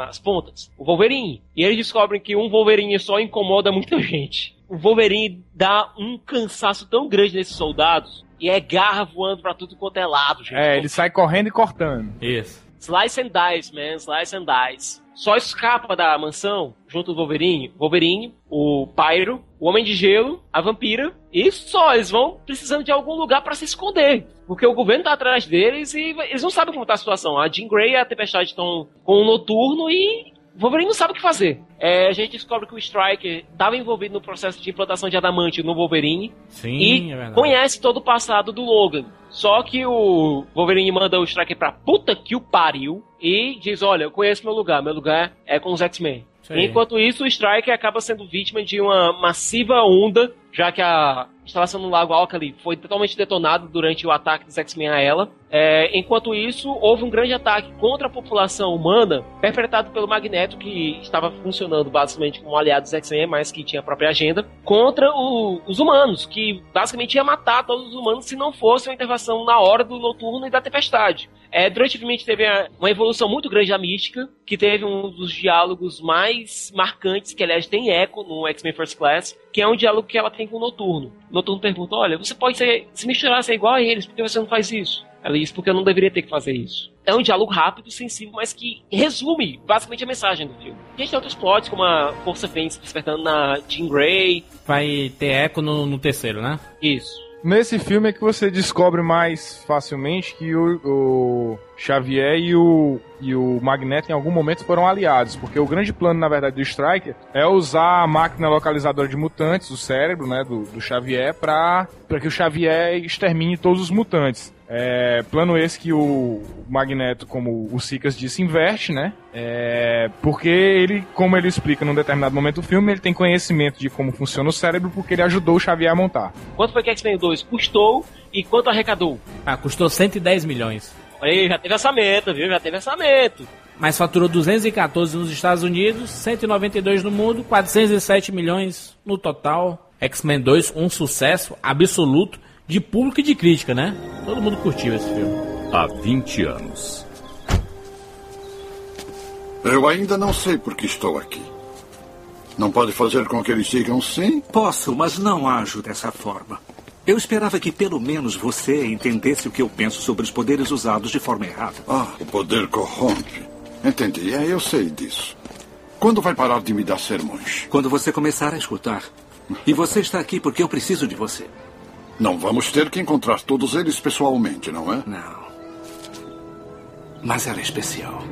S3: as pontas? O Wolverine. E eles descobrem que um Wolverine só incomoda muita gente. O Wolverine dá um cansaço tão grande nesses soldados e é garra voando pra tudo quanto é lado, gente.
S5: É, ele sai correndo e cortando.
S2: Isso.
S3: Slice and dice, man. Slice and dice. Só escapa da mansão, junto do Wolverine, Wolverine, o Pyro, o Homem de Gelo, a Vampira, e só, eles vão precisando de algum lugar para se esconder. Porque o governo tá atrás deles e eles não sabem como tá a situação. A Jean Grey e a Tempestade estão com o Noturno e o Wolverine não sabe o que fazer. É, a gente descobre que o Striker estava envolvido no processo de implantação de adamante no Wolverine.
S2: Sim,
S3: e
S2: é
S3: conhece todo o passado do Logan. Só que o Wolverine manda o Striker pra puta que o pariu e diz: Olha, eu conheço meu lugar, meu lugar é com os X-Men. Enquanto isso, o Striker acaba sendo vítima de uma massiva onda, já que a instalação no Lago Alcali foi totalmente detonada durante o ataque dos X-Men a ela. É, enquanto isso, houve um grande ataque contra a população humana, perpetrado pelo Magneto, que estava funcionando basicamente como aliado dos X-Men, mas que tinha a própria agenda, contra o- os humanos, que basicamente ia matar todos os humanos se não fosse uma intervenção na hora do Noturno e da Tempestade. É, durante o filme a gente teve uma evolução muito grande da mística, que teve um dos diálogos mais marcantes, que aliás tem eco no X-Men First Class, que é um diálogo que ela tem com o Noturno. O Noturno pergunta, olha, você pode ser, se misturar, ser igual a eles, por que você não faz isso? Ela diz, porque eu não deveria ter que fazer isso. É um diálogo rápido, sensível, mas que resume basicamente a mensagem do filme. A gente tem outros plots, como a Força Fênix despertando na Jean Grey.
S2: Vai ter eco no, no terceiro, né?
S3: Isso.
S5: Nesse filme é que você descobre mais facilmente que o, o Xavier e o, e o Magneto em algum momento foram aliados, porque o grande plano, na verdade, do Striker é usar a máquina localizadora de mutantes, o cérebro, né, do, do Xavier, pra que o Xavier extermine todos os mutantes. É, plano esse que o Magneto, como o Sicas disse, inverte, né? É, porque ele, como ele explica num determinado momento do filme, ele tem conhecimento de como funciona o cérebro porque ele ajudou o Xavier a montar.
S3: Quanto foi que X-Men 2 custou e quanto arrecadou?
S2: Ah, custou 110 milhões.
S3: Aí, já teve orçamento, viu? Já teve orçamento.
S2: Mas faturou 214 nos Estados Unidos, 192 no mundo, 407 milhões no total. X-Men 2, um sucesso absoluto de público e de crítica, né? Todo mundo curtiu esse filme.
S1: Há 20 anos.
S7: Eu ainda não sei por que estou aqui. Não pode fazer com que eles sigam sim?
S8: Posso, mas não ajo dessa forma. Eu esperava que pelo menos você entendesse o que eu penso sobre os poderes usados de forma errada.
S7: Ah, o poder corrompe. Entendi, é, eu sei disso. Quando vai parar de me dar sermões?
S8: Quando você começar a escutar. E você está aqui porque eu preciso de você.
S7: Não vamos ter que encontrar todos eles pessoalmente, não é?
S8: Não. Mas ela é especial.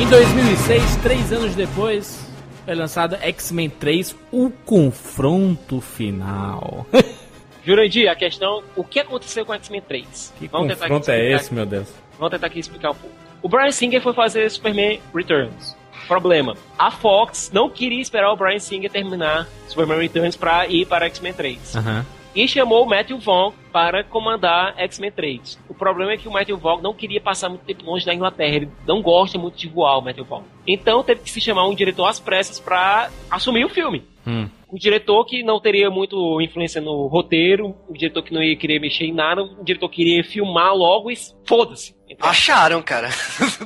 S2: Em 2006, três anos depois, foi lançado X-Men 3, o confronto final.
S3: Jurandir, a questão, o que aconteceu com X-Men 3?
S2: Que
S3: Vamos tentar
S2: confronto
S3: aqui
S2: é esse, meu Deus?
S3: Vamos tentar aqui explicar um pouco. O Brian Singer foi fazer Superman Returns. Problema, a Fox não queria esperar o Brian Singer terminar Superman Returns para ir para X-Men 3.
S2: Aham.
S3: E chamou o Matthew Vaughn para comandar X-Men 3. O problema é que o Matthew Vaughn não queria passar muito tempo longe da Inglaterra. Ele não gosta muito de voar, o Matthew Vaughn. Então teve que se chamar um diretor às pressas para assumir o filme.
S2: Hum.
S3: Um diretor que não teria muito influência no roteiro, um diretor que não ia querer mexer em nada, um diretor que iria filmar logo e foda-se. Então,
S4: Acharam, cara.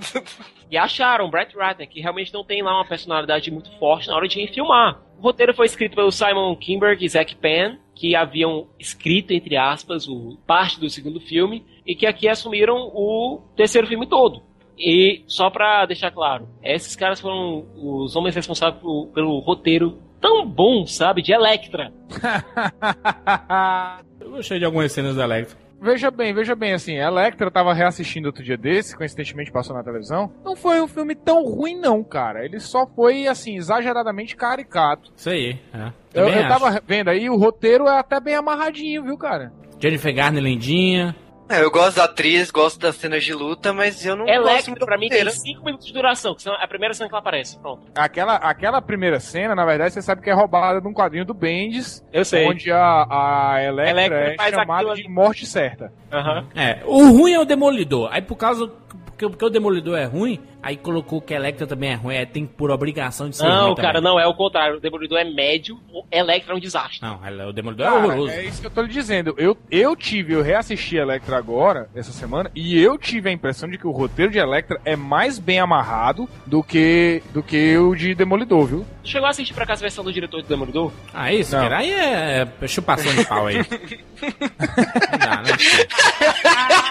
S3: e acharam Brett Ratner, que realmente não tem lá uma personalidade muito forte na hora de filmar. O roteiro foi escrito pelo Simon Kinberg e Zack Penn, que haviam escrito, entre aspas, o parte do segundo filme, e que aqui assumiram o terceiro filme todo. E só pra deixar claro, esses caras foram os homens responsáveis pelo, pelo roteiro tão bom, sabe, de Electra.
S2: Eu gostei de algumas cenas da Electra.
S5: Veja bem, veja bem, assim, a Electra tava reassistindo outro dia desse, coincidentemente passou na televisão. Não foi um filme tão ruim, não, cara. Ele só foi, assim, exageradamente caricato.
S2: Isso aí, é.
S5: Eu, eu tava vendo aí, o roteiro é até bem amarradinho, viu, cara?
S2: Jennifer Garner lindinha.
S4: É, eu gosto da atriz, gosto das cenas de luta, mas eu não gosto
S3: Electra,
S4: muito
S3: pra mim, tem
S4: inteira.
S3: 5 minutos de duração, que são a primeira cena que ela aparece. Pronto.
S5: Aquela, aquela primeira cena, na verdade, você sabe que é roubada de um quadrinho do Bendis,
S3: Eu sei.
S5: onde a, a Electra,
S3: Electra
S5: é chamada
S3: aquilo
S5: de morte certa.
S3: Aham.
S2: É, o ruim é o Demolidor. Aí por causa. Porque, porque o Demolidor é ruim, aí colocou que a Electra também é ruim, aí tem por obrigação de ser
S3: Não,
S2: ruim
S3: cara,
S2: também.
S3: não, é o contrário. O Demolidor é médio, o Electra é um desastre.
S2: Não, ela- o Demolidor é
S5: Cara,
S2: horroroso.
S5: é isso que eu tô lhe dizendo. Eu, eu tive, eu reassisti Electra agora, essa semana, e eu tive a impressão de que o roteiro de Electra é mais bem amarrado do que, do que o de Demolidor, viu?
S3: Chegou a assistir pra cá a versão do diretor do Demolidor?
S2: Ah, isso,
S5: Não.
S2: cara, aí é, é chupação de pau aí. não dá, né?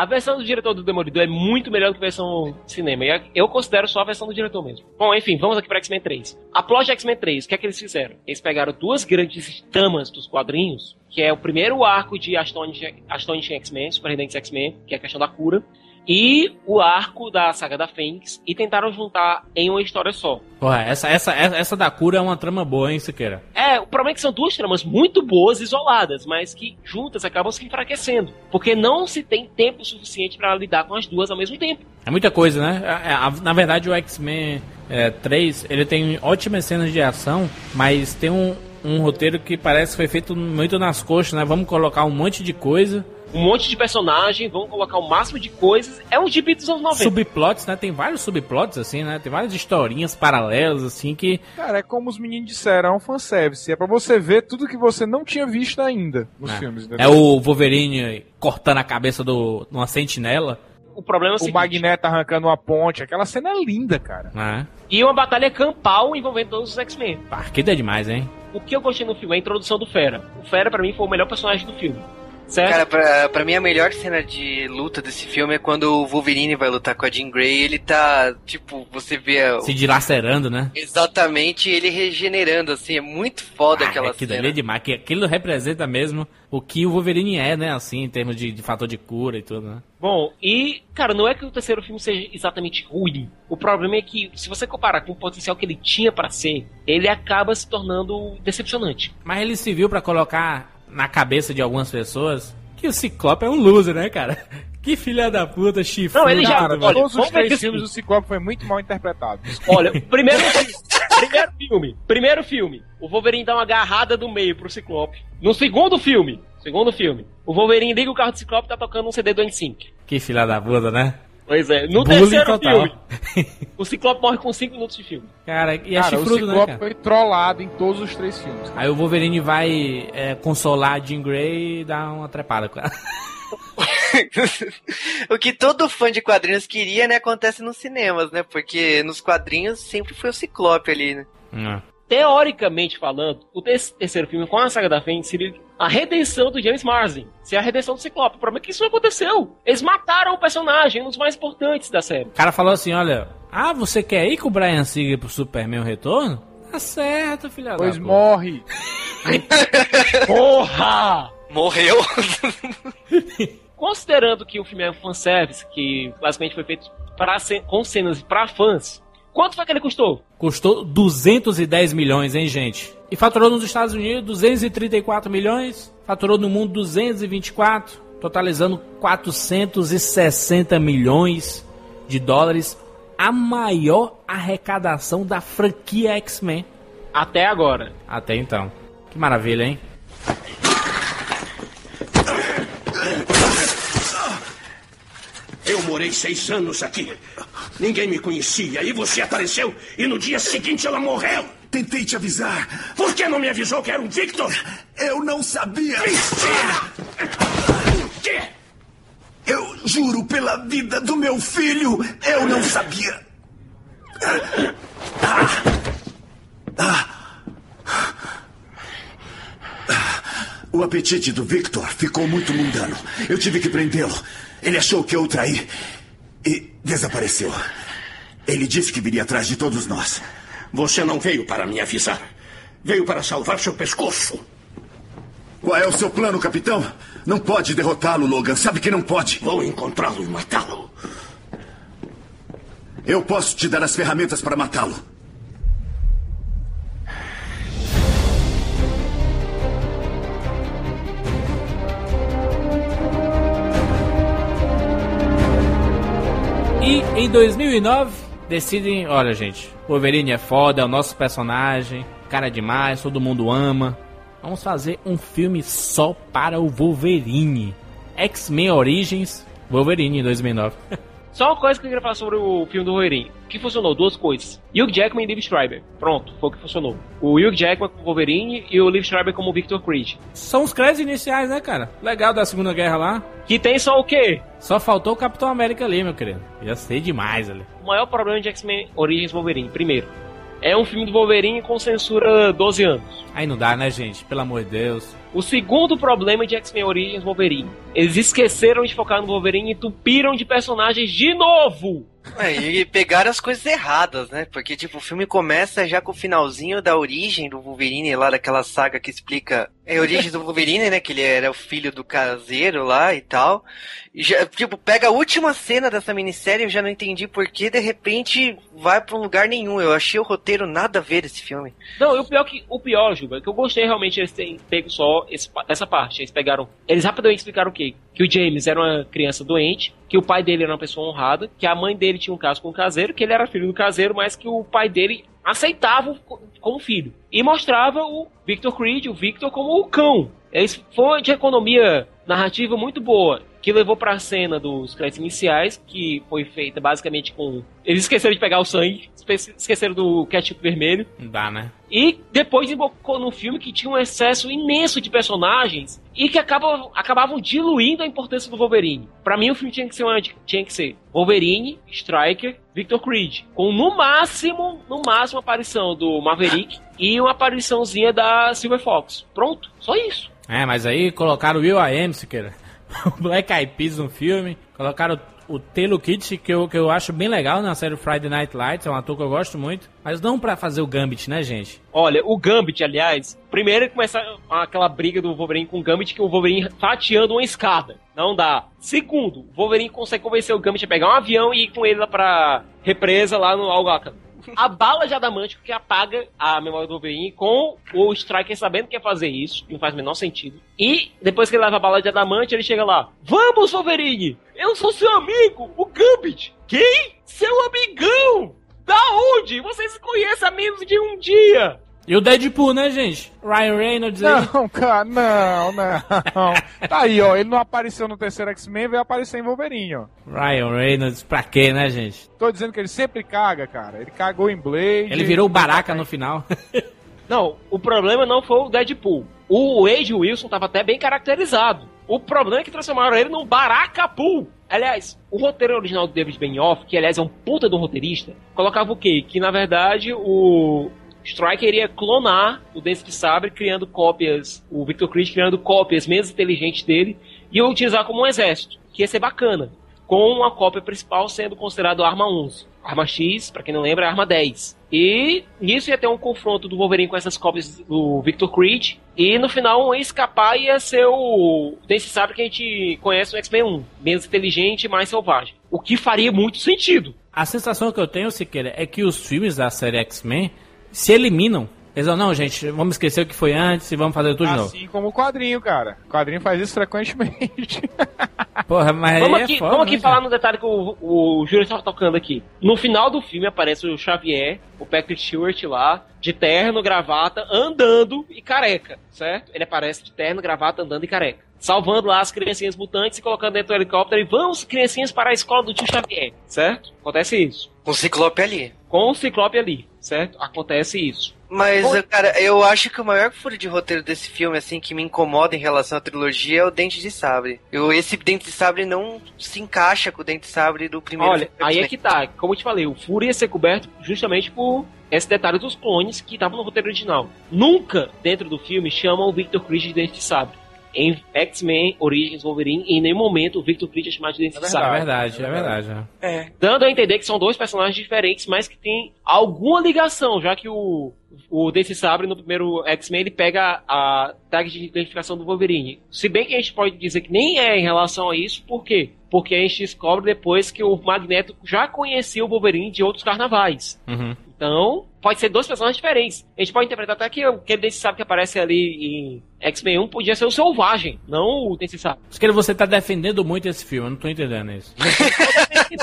S3: A versão do diretor do Demolidor é muito melhor do que a versão cinema. E eu considero só a versão do diretor mesmo. Bom, enfim, vamos aqui pra X-Men 3. A plot de X-Men 3, o que é que eles fizeram? Eles pegaram duas grandes tamas dos quadrinhos, que é o primeiro arco de Astonishing X-Men, Surpreendentes X-Men, que é a questão da cura, e o arco da saga da Fênix, e tentaram juntar em uma história só.
S2: Porra, essa, essa, essa essa da cura é uma trama boa, hein, Siqueira?
S3: É, o problema é que são duas tramas muito boas, isoladas, mas que juntas acabam se enfraquecendo. Porque não se tem tempo suficiente pra lidar com as duas ao mesmo tempo.
S2: É muita coisa, né? É, é, Na verdade, o X-Men é, 3, ele tem ótimas cenas de ação, mas tem um, um roteiro que parece que foi feito muito nas coxas, né? Vamos colocar um monte de coisa,
S3: Um monte de personagem, vão colocar o máximo de coisas. É um gibi dos anos 90.
S2: subplots, né? Tem vários subplots, assim, né? Tem várias historinhas paralelas, assim, que...
S5: Cara, é como os meninos disseram, é um fanservice. É pra você ver tudo que você não tinha visto ainda nos
S2: É.
S5: filmes,
S2: É o Wolverine cortando a cabeça do uma sentinela,
S3: O problema é o,
S5: O
S3: seguinte.
S5: Magneto arrancando uma ponte, aquela cena é linda, cara.
S2: né?
S3: E uma batalha campal envolvendo todos os X-Men.
S2: Que é demais, hein?
S3: O que eu gostei no filme é a introdução do Fera. O Fera, pra mim, foi o melhor personagem do filme. Certo?
S4: Cara, pra, pra mim a melhor cena de luta desse filme é quando o Wolverine vai lutar com a Jean Grey ele tá, tipo, você vê o-
S2: Se dilacerando, né?
S4: exatamente ele regenerando, assim, é muito foda
S2: Ah,
S4: aquela
S2: aquilo
S4: cena.
S2: ali é demais, que aquilo representa mesmo o que o Wolverine é, né? Assim, em termos de, de fator de cura e tudo, né?
S3: Bom, e, cara, não é que o terceiro filme seja exatamente ruim. O problema é que, se você comparar com o potencial que ele tinha pra ser, ele acaba se tornando decepcionante.
S2: Mas ele se viu pra colocar na cabeça de algumas pessoas que o Ciclope é um loser, né, cara? Que filha da puta, chifre.
S3: Não, ele já-
S5: Cara,
S3: olha,
S5: todos os três filmes do Ciclope foi muito mal interpretado.
S3: Olha, primeiro filme, primeiro filme, primeiro filme, o Wolverine dá uma agarrada do meio pro Ciclope. No segundo filme, segundo filme, o Wolverine liga o carro do Ciclope e tá tocando um CD do NSYNC.
S2: Que filha da puta, né?
S3: Pois é, no
S2: Bullying
S3: terceiro
S2: total.
S3: filme, o Ciclope morre com 5 minutos de filme.
S2: Cara, e é
S5: cara, o
S2: chifrudo, né,
S5: Ciclope
S2: cara?
S5: foi trollado em todos os três filmes.
S2: Aí o Wolverine vai é, consolar a Jean Grey e dá uma trepada com ela.
S4: o que todo fã de quadrinhos queria, né, acontece nos cinemas, né? Porque nos quadrinhos sempre foi o Ciclope ali, né?
S2: Hum.
S3: Teoricamente falando, o ter- terceiro filme com a saga da Fênix seria a redenção do James Marsden. Se a redenção do Ciclope. O problema é que isso não aconteceu. Eles mataram o personagem, um dos mais importantes da série.
S2: O cara falou assim, olha... Ah, você quer ir com o Brian Singer pro Superman o Retorno? Tá certo, filha
S5: Pois
S2: da
S5: morre.
S3: Porra!
S4: Morreu.
S3: Considerando que o filme é um fanservice, que basicamente foi feito pra, com cenas pra fãs, quanto foi que ele custou?
S2: Custou 210 milhões, hein, gente? E faturou nos Estados Unidos 234 milhões, faturou no mundo 224, totalizando 460 milhões de dólares, a maior arrecadação da franquia X-Men
S3: Até agora.
S2: até então. Que maravilha, hein?
S6: Eu morei seis anos aqui. Ninguém me conhecia e você apareceu e no dia seguinte ela morreu.
S9: Tentei te avisar.
S6: Por que não me avisou que era um Victor?
S9: Eu não sabia.
S6: Mentira! Que?
S9: Eu juro pela vida do meu filho, eu não sabia. Ah. Ah. O apetite do Victor ficou muito mundano. Eu tive que prendê-lo. Ele achou que eu o traí e desapareceu. Ele disse que viria atrás de todos nós.
S6: Você não veio para me avisar. Veio para salvar seu pescoço.
S9: Qual é o seu plano, capitão? Não pode derrotá-lo, Logan. Sabe que não pode.
S6: Vou encontrá-lo e matá-lo.
S9: Eu posso te dar as ferramentas para matá-lo.
S2: Em 2009, decidem, olha gente, Wolverine é foda, é o nosso personagem, cara é demais, todo mundo ama. Vamos fazer um filme só para o Wolverine. X-Men Origins Wolverine em 2009.
S3: Só uma coisa que eu queria falar sobre o filme do Wolverine. O que funcionou? Duas coisas. Hugh Jackman e Liv Schreiber. Pronto, foi o que funcionou. O Hugh Jackman como Wolverine e o Liv Schreiber como Victor Creed.
S2: São os créditos iniciais, né, cara? Legal da Segunda Guerra lá.
S3: Que tem só o quê?
S2: Só faltou o Capitão América ali, meu querido. Já sei demais ali.
S3: O maior problema de X-Men Origins Wolverine, primeiro, é um filme do Wolverine com censura 12 anos.
S2: Aí não dá, né, gente? Pelo amor de Deus.
S3: O segundo problema de X-Men Origins Wolverine. Eles esqueceram de focar no Wolverine e tupiram de personagens de novo.
S4: É, e pegaram as coisas erradas, né? Porque, tipo, o filme começa já com o finalzinho da origem do Wolverine, lá daquela saga que explica é a origem do Wolverine, né? Que ele era o filho do caseiro lá e tal. E já, tipo, pega a última cena dessa minissérie, eu já não entendi por que de repente vai pra um lugar nenhum. Eu achei o roteiro nada a ver esse filme.
S3: Não, o pior que o pior, Juba, é que eu gostei realmente eles terem pego só esse, essa parte. Eles pegaram. Eles rapidamente explicaram o quê? Que o James era uma criança doente, que o pai dele era uma pessoa honrada, que a mãe dele tinha um caso com o caseiro, que ele era filho do caseiro, mas que o pai dele aceitava como filho. E mostrava o Victor Creed, o Victor, como o cão. Isso foi de economia narrativa muito boa, que levou pra cena dos créditos iniciais, que foi feita basicamente com. Eles esqueceram de pegar o sangue, esqueceram do ketchup vermelho.
S2: Não dá, né?
S3: E depois desembocou num filme que tinha um excesso imenso de personagens e que acabam, acabavam diluindo a importância do Wolverine. Para mim, o filme tinha que ser uma, tinha que ser Wolverine, Striker, Victor Creed, com no máximo, no máximo a aparição do Maverick e uma apariçãozinha da Silver Fox. Pronto, só isso.
S2: É, mas aí colocaram o Will I Am, Siqueira. O Black Eyed Peas no filme. Colocaram o Taylor Kitsch, que eu, que eu acho bem legal na série Friday Night Lights, é um ator que eu gosto muito, mas não para fazer o Gambit, né, gente?
S3: Olha, o Gambit, aliás, primeiro começa aquela briga do Wolverine com o Gambit, que o Wolverine fatiando uma escada. Não dá. Segundo, o Wolverine consegue convencer o Gambit a pegar um avião e ir com ele lá pra represa lá no Algaka a bala de adamantio que apaga a memória do Wolverine com o Striker sabendo que ia fazer isso, não faz o menor sentido. E depois que ele leva a bala de adamantio, ele chega lá: Vamos, Wolverine! Eu sou seu amigo, o Gambit! Quem? Seu amigão! Da onde? Vocês se conhecem há menos de um dia!
S2: E o Deadpool, né, gente? Ryan Reynolds aí.
S5: Não, cara, não, não. Tá aí, ó. Ele não apareceu no terceiro X-Men, veio aparecer em Wolverine, ó.
S2: Ryan Reynolds, pra quê, né, gente?
S5: Tô dizendo que ele sempre caga, cara. Ele cagou em Blade.
S2: Ele virou o Baraka no final.
S3: não, o problema não foi o Deadpool. O Wade Wilson tava até bem caracterizado. O problema é que transformaram ele num Barakapool. Aliás, o roteiro original do David Benioff, que aliás é um puta do roteirista, colocava o quê? Que na verdade o Striker iria clonar o Dente de Sabre, criando cópias, o Victor Creed criando cópias menos inteligentes dele, e utilizar como um exército, que ia ser bacana, com a cópia principal sendo considerado arma 11. Arma X, para quem não lembra, é arma 10. E nisso ia ter um confronto do Wolverine com essas cópias do Victor Creed. E no final, ia escapar ia ser o Dente Sabre que a gente conhece no X-Men 1. Menos inteligente e mais selvagem. O que faria muito sentido.
S2: A sensação que eu tenho, Siqueira, é que os filmes da série X-Men se eliminam. Eles falam, não, gente, vamos esquecer o que foi antes e vamos fazer tudo
S5: assim
S2: de novo.
S5: Assim como o quadrinho, cara. O quadrinho faz isso frequentemente.
S2: Porra, mas
S3: vamos
S2: é
S3: aqui,
S2: foda,
S3: vamos aqui
S2: né,
S3: falar no detalhe que o, o Júlio estava tocando aqui. No final do filme aparece o Xavier, o Patrick Stewart lá, de terno, gravata, andando e careca, certo? Ele aparece de terno, gravata, andando e careca. Salvando lá as criancinhas mutantes e colocando dentro do helicóptero e vamos, criancinhas, para a escola do tio Xavier, certo? Acontece isso.
S4: Com o Ciclope ali.
S3: Com o Ciclope ali, certo? Acontece isso.
S4: Mas, cara, eu acho que o maior furo de roteiro desse filme, assim, que me incomoda em relação à trilogia é o Dente de Sabre. Eu, esse Dente de Sabre não se encaixa com o Dente de Sabre do primeiro
S3: Olha, aí é que tá. Como eu te falei, o furo ia ser coberto justamente por esse detalhe dos clones que estavam no roteiro original. Nunca, dentro do filme, chamam o Victor Creed de Dente de Sabre em X-Men Origins Wolverine, em nenhum momento o Victor Creed é chamado de Dente
S2: É
S3: de Sabre.
S2: é verdade, é verdade.
S4: É.
S3: Dando a entender que são dois personagens diferentes, mas que têm alguma ligação, já que o, o Dente Sabre no primeiro X-Men ele pega a tag de identificação do Wolverine. Se bem que a gente pode dizer que nem é em relação a isso, por quê? Porque a gente descobre depois que o Magneto já conhecia o Wolverine de outros carnavais.
S2: Uhum.
S3: Então, pode ser dois personagens diferentes. A gente pode interpretar até que aquele Dente Sabre que aparece ali em X-Men 1 podia ser o Selvagem, não o.
S2: Acho que você tá defendendo muito esse filme, eu não tô entendendo isso.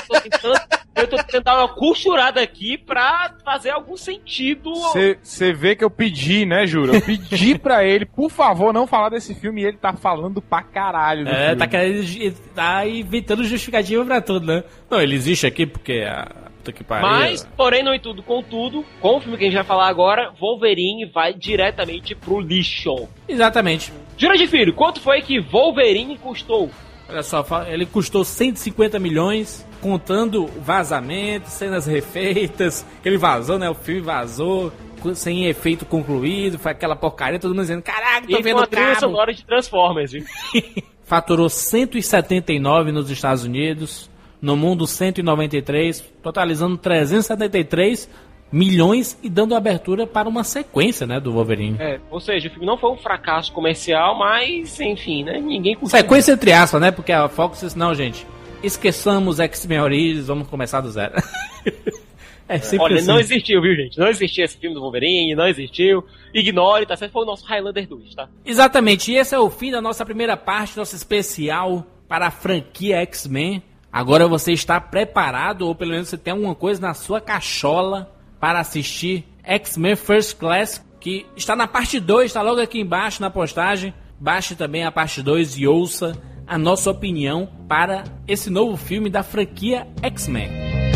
S3: Tô tentando Eu tô tentando dar uma costurada aqui pra fazer algum sentido.
S5: Você vê que eu pedi, né, Juro? Eu pedi pra ele, por favor, não falar desse filme e ele tá falando pra caralho. do
S2: É,
S5: filme.
S2: tá querendo. Tá inventando justificativa pra tudo, né? Não, ele existe aqui porque. A... Puta que pariu.
S3: Mas, porém, não em tudo, contudo, com o filme que a gente vai falar agora, Wolverine vai diretamente pro lixo.
S2: Exatamente.
S3: Jurandir Filho, quanto foi que Wolverine custou?
S2: Olha só, ele custou 150 milhões, contando vazamentos, cenas refeitas, que ele vazou, né? O filme vazou, sem efeito concluído, foi aquela porcaria, todo mundo dizendo, caraca, tô
S3: E
S2: vendo o
S3: sonora de Transformers, viu?
S2: Faturou 179 nos Estados Unidos, no mundo 193, totalizando 373 milhões e dando abertura para uma sequência, né, do Wolverine.
S3: É, ou seja, o filme não foi um fracasso comercial, mas, enfim, né? Ninguém conseguiu.
S2: Sequência entre aspas, né? Porque a Fox disse, não, gente, esqueçamos X-Men Origins, vamos começar do zero. é sempre
S3: Olha,
S2: assim.
S3: não existiu, viu, gente? Não existiu esse filme do Wolverine, não existiu. Ignore, tá certo? Foi o nosso Highlander 2, tá?
S2: Exatamente, e esse é o fim da nossa primeira parte, nosso especial para a franquia X-Men. Agora você está preparado, ou pelo menos você tem alguma coisa na sua cachola para assistir X-Men First Class, que está na parte 2, está logo aqui embaixo na postagem. Baixe também a parte 2 e ouça a nossa opinião para esse novo filme da franquia X-Men.